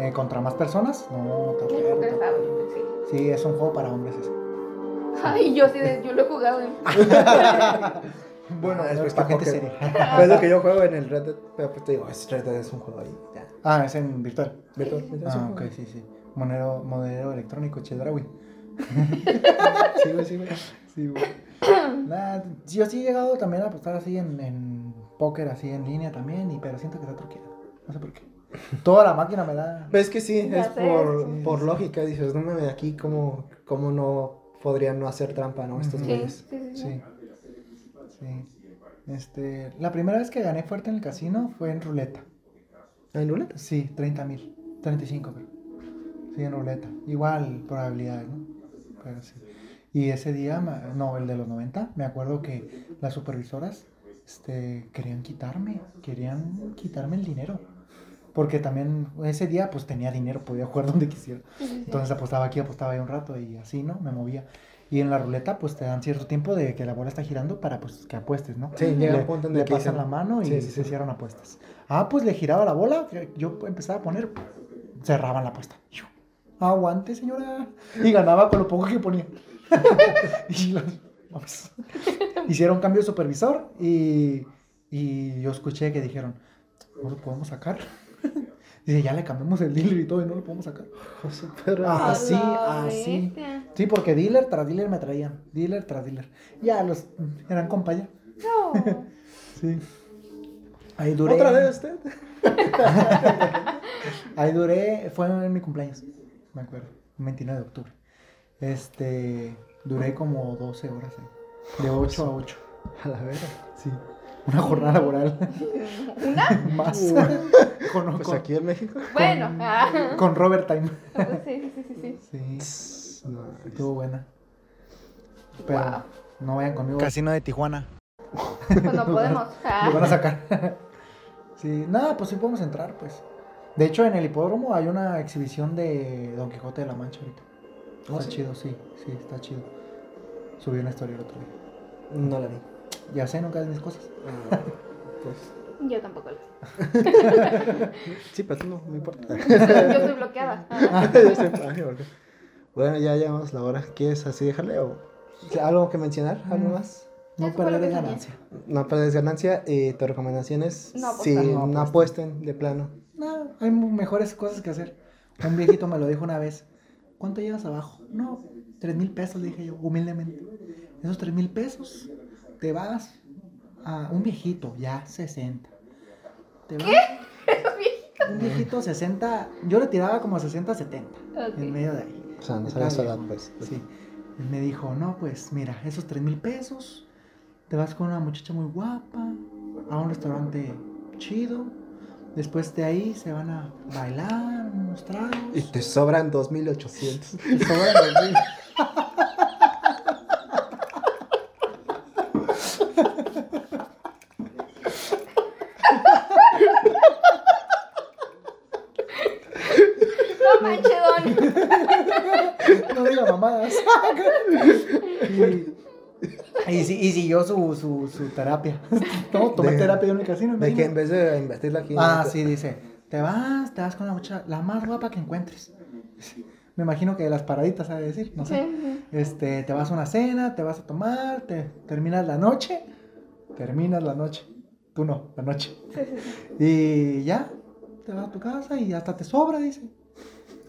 eh, contra más personas. No, está porque está bonito, sí. Sí, es un juego para hombres ese. Ay, yo sí, yo lo he jugado. *laughs* *laughs* Bueno, es después para gente seria. *laughs* Pues lo que yo juego en el Red Dead, pero pues te digo, es Red Dead es un juego ahí, ya. Ah, es en virtual. Virtual, un Ah, ok, sí, sí. Monero, monedero electrónico, Chedraui. *laughs* Sí, güey, sí, güey. Sí, güey. *coughs* Nah, yo sí he llegado también a apostar así en, en póker, así en línea también, y, pero siento que está truqueado. No sé por qué. Toda la máquina me da. Pues es que sí, Ya es sé, por, sí, por sí. lógica, dices, no me aquí cómo, cómo no podrían no hacer trampa, ¿no? Estos güeyes. sí, sí. sí. Sí. Este, la primera vez que gané fuerte en el casino fue en ruleta. ¿Ah, ¿En ruleta? Sí, 30 mil. 35, creo. Sí, en ruleta. Igual probabilidades, ¿no? Pero sí. Y ese día, ma- no, el de los 90, me acuerdo que las supervisoras este, querían quitarme, querían quitarme el dinero. Porque también ese día pues tenía dinero, podía jugar *laughs* donde quisiera. Entonces apostaba aquí, apostaba ahí un rato y así, ¿no? Me movía. Y en la ruleta pues te dan cierto tiempo de que la bola está girando para pues que apuestes, ¿no? Sí, llega le, un punto en le el que pasan la mano y Sí, sí, se sí. cierran apuestas. Ah, pues le giraba la bola, yo empezaba a poner, cerraban la apuesta. Aguante, señora. Y ganaba con lo poco que ponía. *laughs* y los- vamos. hicieron cambio de supervisor y, y yo escuché que dijeron, no lo podemos sacar. Dice, ya le cambiamos el dealer y todo y no lo podemos sacar. Ah, así, así. Sí, porque dealer tras dealer me traían. Dealer tras dealer. Ya los eran compa ya. No. *laughs* Sí. Ahí duré. ¿Otra vez usted? *laughs* Ahí duré, fue en mi cumpleaños, me acuerdo, el 29 de octubre. Este, duré como 12 horas ahí, de 8 a 8, A la vera. sí. Una jornada laboral ¿Una? *laughs* más. Uh. con, Pues con- aquí en México. Bueno. ah. con Robert Time. Sí, sí, sí, sí. Sí, No, estuvo buena. Pero Wow. no vayan conmigo. Casino de Tijuana. Pues no podemos. *laughs* Ah. Lo van a *laughs* sacar. sí, nada, pues sí podemos entrar, pues. De hecho, en el hipódromo hay una exhibición de Don Quijote de la Mancha ahorita. Oh, está sí. chido, sí, sí, está chido. Subí una historia el otro día. No la vi. Ya sé, nunca de mis cosas. Ah, pues, *laughs* Yo tampoco lo *laughs* sí, pero tú no, no importa. sé. *laughs* Yo soy bloqueada. Ah, Ya sé, ay, ok. Bueno, ya llevamos la hora. ¿Quieres así dejarle o algo que mencionar? ¿Algo Mm. más? No perder ganancia. No perdes ganancia. Y tu recomendación es No si. No no apuesten de plano. No, hay mejores cosas que hacer. Un viejito me lo dijo una vez. ¿Cuánto llevas abajo? No, tres mil pesos, le dije yo, humildemente. Esos tres mil pesos, te vas a un viejito, ya 60. Te vas, ¿Qué? *laughs* Un viejito 60, yo le tiraba como 60, 70. Okay. En medio de ahí. O sea, no sabías edad, pues. Sí. Pues. Él me dijo, no, pues mira, esos 3 mil pesos, te vas con una muchacha muy guapa, a un restaurante chido, Después de ahí se van a bailar, unos tragos. Y te sobran 2.800. *laughs* Te sobran 2.000. *laughs* No manches, don. No diga mamadas. y, y, si- y siguió su, su, su terapia. *laughs* No, tomé De- terapia en el casino. De que en vez de invertirla aquí. Ah, sí, dice, te vas, te vas con la muchacha, la más guapa que encuentres. Me imagino que de las paraditas, sabe decir, no sé. Sí, Este, te vas a una cena, te vas a tomar, te terminas la noche, terminas la noche. Tú no, la noche. sí, sí, sí. Y ya, te vas a tu casa y hasta te sobra, dice.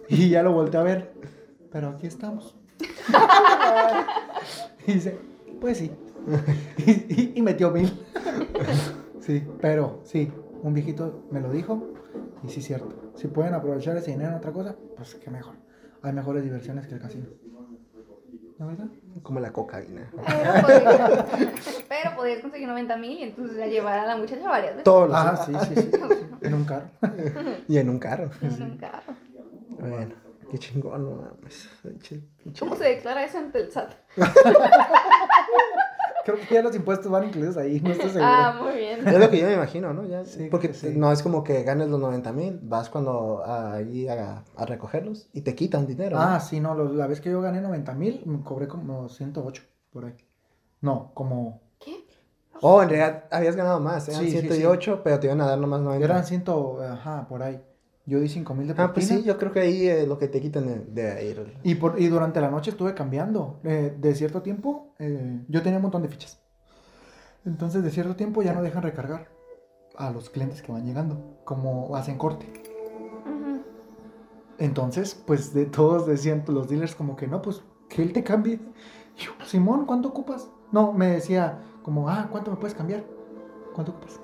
Y ya lo volteé a ver. Pero aquí estamos. *laughs* y dice, pues sí. y, y- y metió mil. sí, pero sí, un viejito me lo dijo. Y sí, cierto. Si pueden aprovechar ese dinero en otra cosa, pues qué mejor. Hay mejores diversiones que el casino. ¿La verdad? Como la cocaína. Pero podías, pero podías conseguir 90 mil y entonces ya llevar a la muchacha varias veces. Todos los Ah, sí, sí, sí. En un carro. Y en un carro. En un carro. Bueno, qué chingón, no mames. ¿Cómo se declara eso ante el SAT? *laughs* Creo que ya los impuestos van incluidos ahí, no estoy *laughs* seguro. Ah, muy bien. Es lo que yo me imagino, ¿no? Ya, Sí, porque sí. no es como que ganes los 90 mil, vas cuando ahí a, a recogerlos y te quitan dinero. ¿no? Ah, sí, no, lo- la vez que yo gané 90 mil, me cobré como 108 por ahí. No, como. ¿Qué? Oh, en realidad habías ganado más, eran Sí, sí, 108, pero te iban a dar nomás 90. Eran 100, ajá, por ahí. Yo di 5 mil de propina. Ah, pues sí, yo creo que ahí eh, lo que te quitan de, de ahí. el- Y, por, y durante la noche estuve cambiando. Eh, de cierto tiempo, eh, yo tenía un montón de fichas. Entonces, de cierto tiempo ya no dejan recargar a los clientes que van llegando, como hacen corte. Entonces, pues de todos decían pues, los dealers como que no, pues que él te cambie. Y yo, Simón, ¿cuánto ocupas? No, me decía como, ah, ¿cuánto me puedes cambiar? ¿Cuánto ocupas?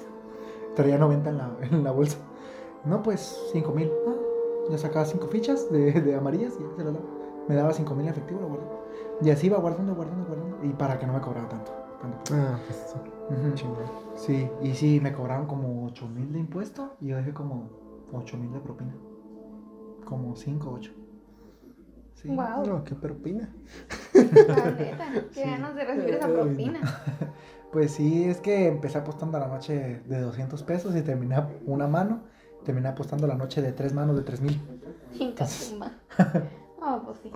Traía 90 en la, en la bolsa. No, pues 5 mil. Ah, ya sacaba 5 fichas de, de amarillas y ya se las daba. Me daba 5 mil en efectivo, lo guardaba. Y así iba guardando, guardando, guardando. Y para que no me cobrara tanto. tanto. Ah, pues Ujú. chingón. Sí, y sí, me cobraron como 8 mil de impuesto y yo dejé como 8 mil de propina. Como 5, 8. Sí. Wow. No, qué propina. La neta, qué Sí. *laughs* ganas de recibir esa propina. *laughs* Pues sí, es que empecé apostando la noche de 200 pesos y terminé una mano. Terminé apostando la noche de tres manos de 3 mil. Chincasuma. Oh, *laughs* pues sí.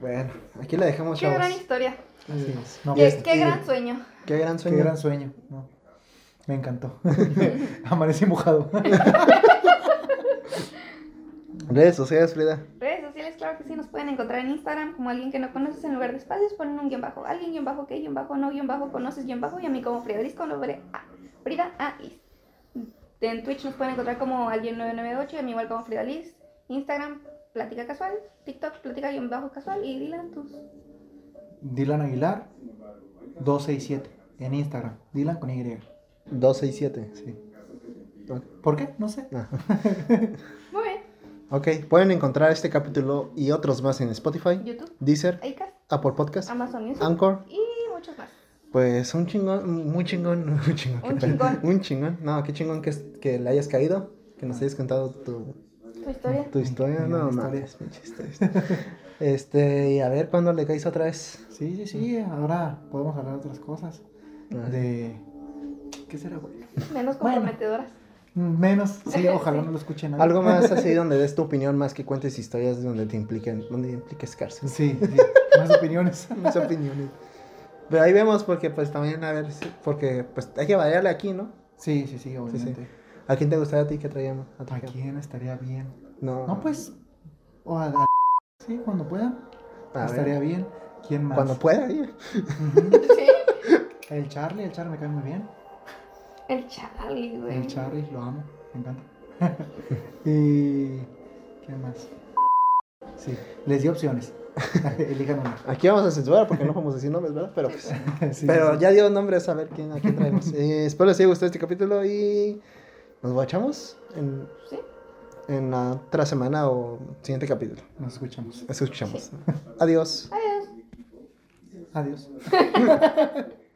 Bueno, aquí la dejamos, Qué chavos. gran historia. Así es. No, Qué, pues, qué gran sueño. Qué gran qué sueño. gran sueño. no. Me encantó. *laughs* Amanecí mojado. *laughs* Redes sociales, Frida. Redes sociales, claro que sí, nos pueden encontrar en Instagram como alguien que no conoces en lugar de espacios, ponen un guion bajo, alguien guion bajo, que guion bajo, no guion bajo, conoces guion bajo, y a mí como Frida Liz con doble A. Frida A Is. En Twitch nos pueden encontrar como alguien 998, y a mí igual como Frida Liz. Instagram, plática casual, TikTok, plática guion bajo casual, y Dylan, tus. Dylan Aguilar 267 en Instagram. Dylan con Y. 267. Sí. ¿Por qué? No sé. Ah. *laughs* Muy bien. Ok, pueden encontrar este capítulo y otros más en Spotify, YouTube, Deezer, Acast, Apple Podcast, Amazon Music Anchor. y muchos más. Pues un chingón, muy chingón, *laughs* muy chingón. Un chingón. Un chingón. No, qué chingón que, que le hayas caído, que nos hayas contado tu, Tu historia. tu historia. No, gran mames, pinche historia. *laughs* Este, y a ver cuándo le caes otra vez. Sí, sí, sí. Ahora podemos hablar de otras cosas. Ah. De. ¿Qué será, güey? Menos Bueno. comprometedoras. Menos, sí, *laughs* ojalá no lo escuchen nadie. Algo más así donde des tu opinión, más que cuentes historias donde te impliquen, donde impliques cárcel. Sí, sí, más opiniones. Mis opiniones. Pero ahí vemos porque pues también a ver, si- porque pues hay que variarle aquí, ¿no? Sí, sí, sí, obviamente. ¿A quién te gustaría a ti que traíamos? ¿A quién estaría bien? No, No, pues, o a, a- sí, cuando puedan. A ver, estaría bien. ¿Quién más? Cuando pueda. Sí. El Charlie, el Charlie me cae muy bien. El Charlie, güey. El Charlie, lo amo, me encanta. *laughs* *laughs* y. ¿Qué más? Sí, les di opciones. *laughs* Elijan una. Aquí vamos a censurar porque no vamos a decir nombres, ¿verdad? Pero pues. Sí, Pero sí. ya dio nombres a ver quién, a quién traemos. *laughs* Eh, espero les haya gustado este capítulo y nos guachamos en, Sí. en la otra semana o siguiente capítulo. Nos escuchamos. Nos escuchamos. Adiós. Adiós. Adiós. *laughs*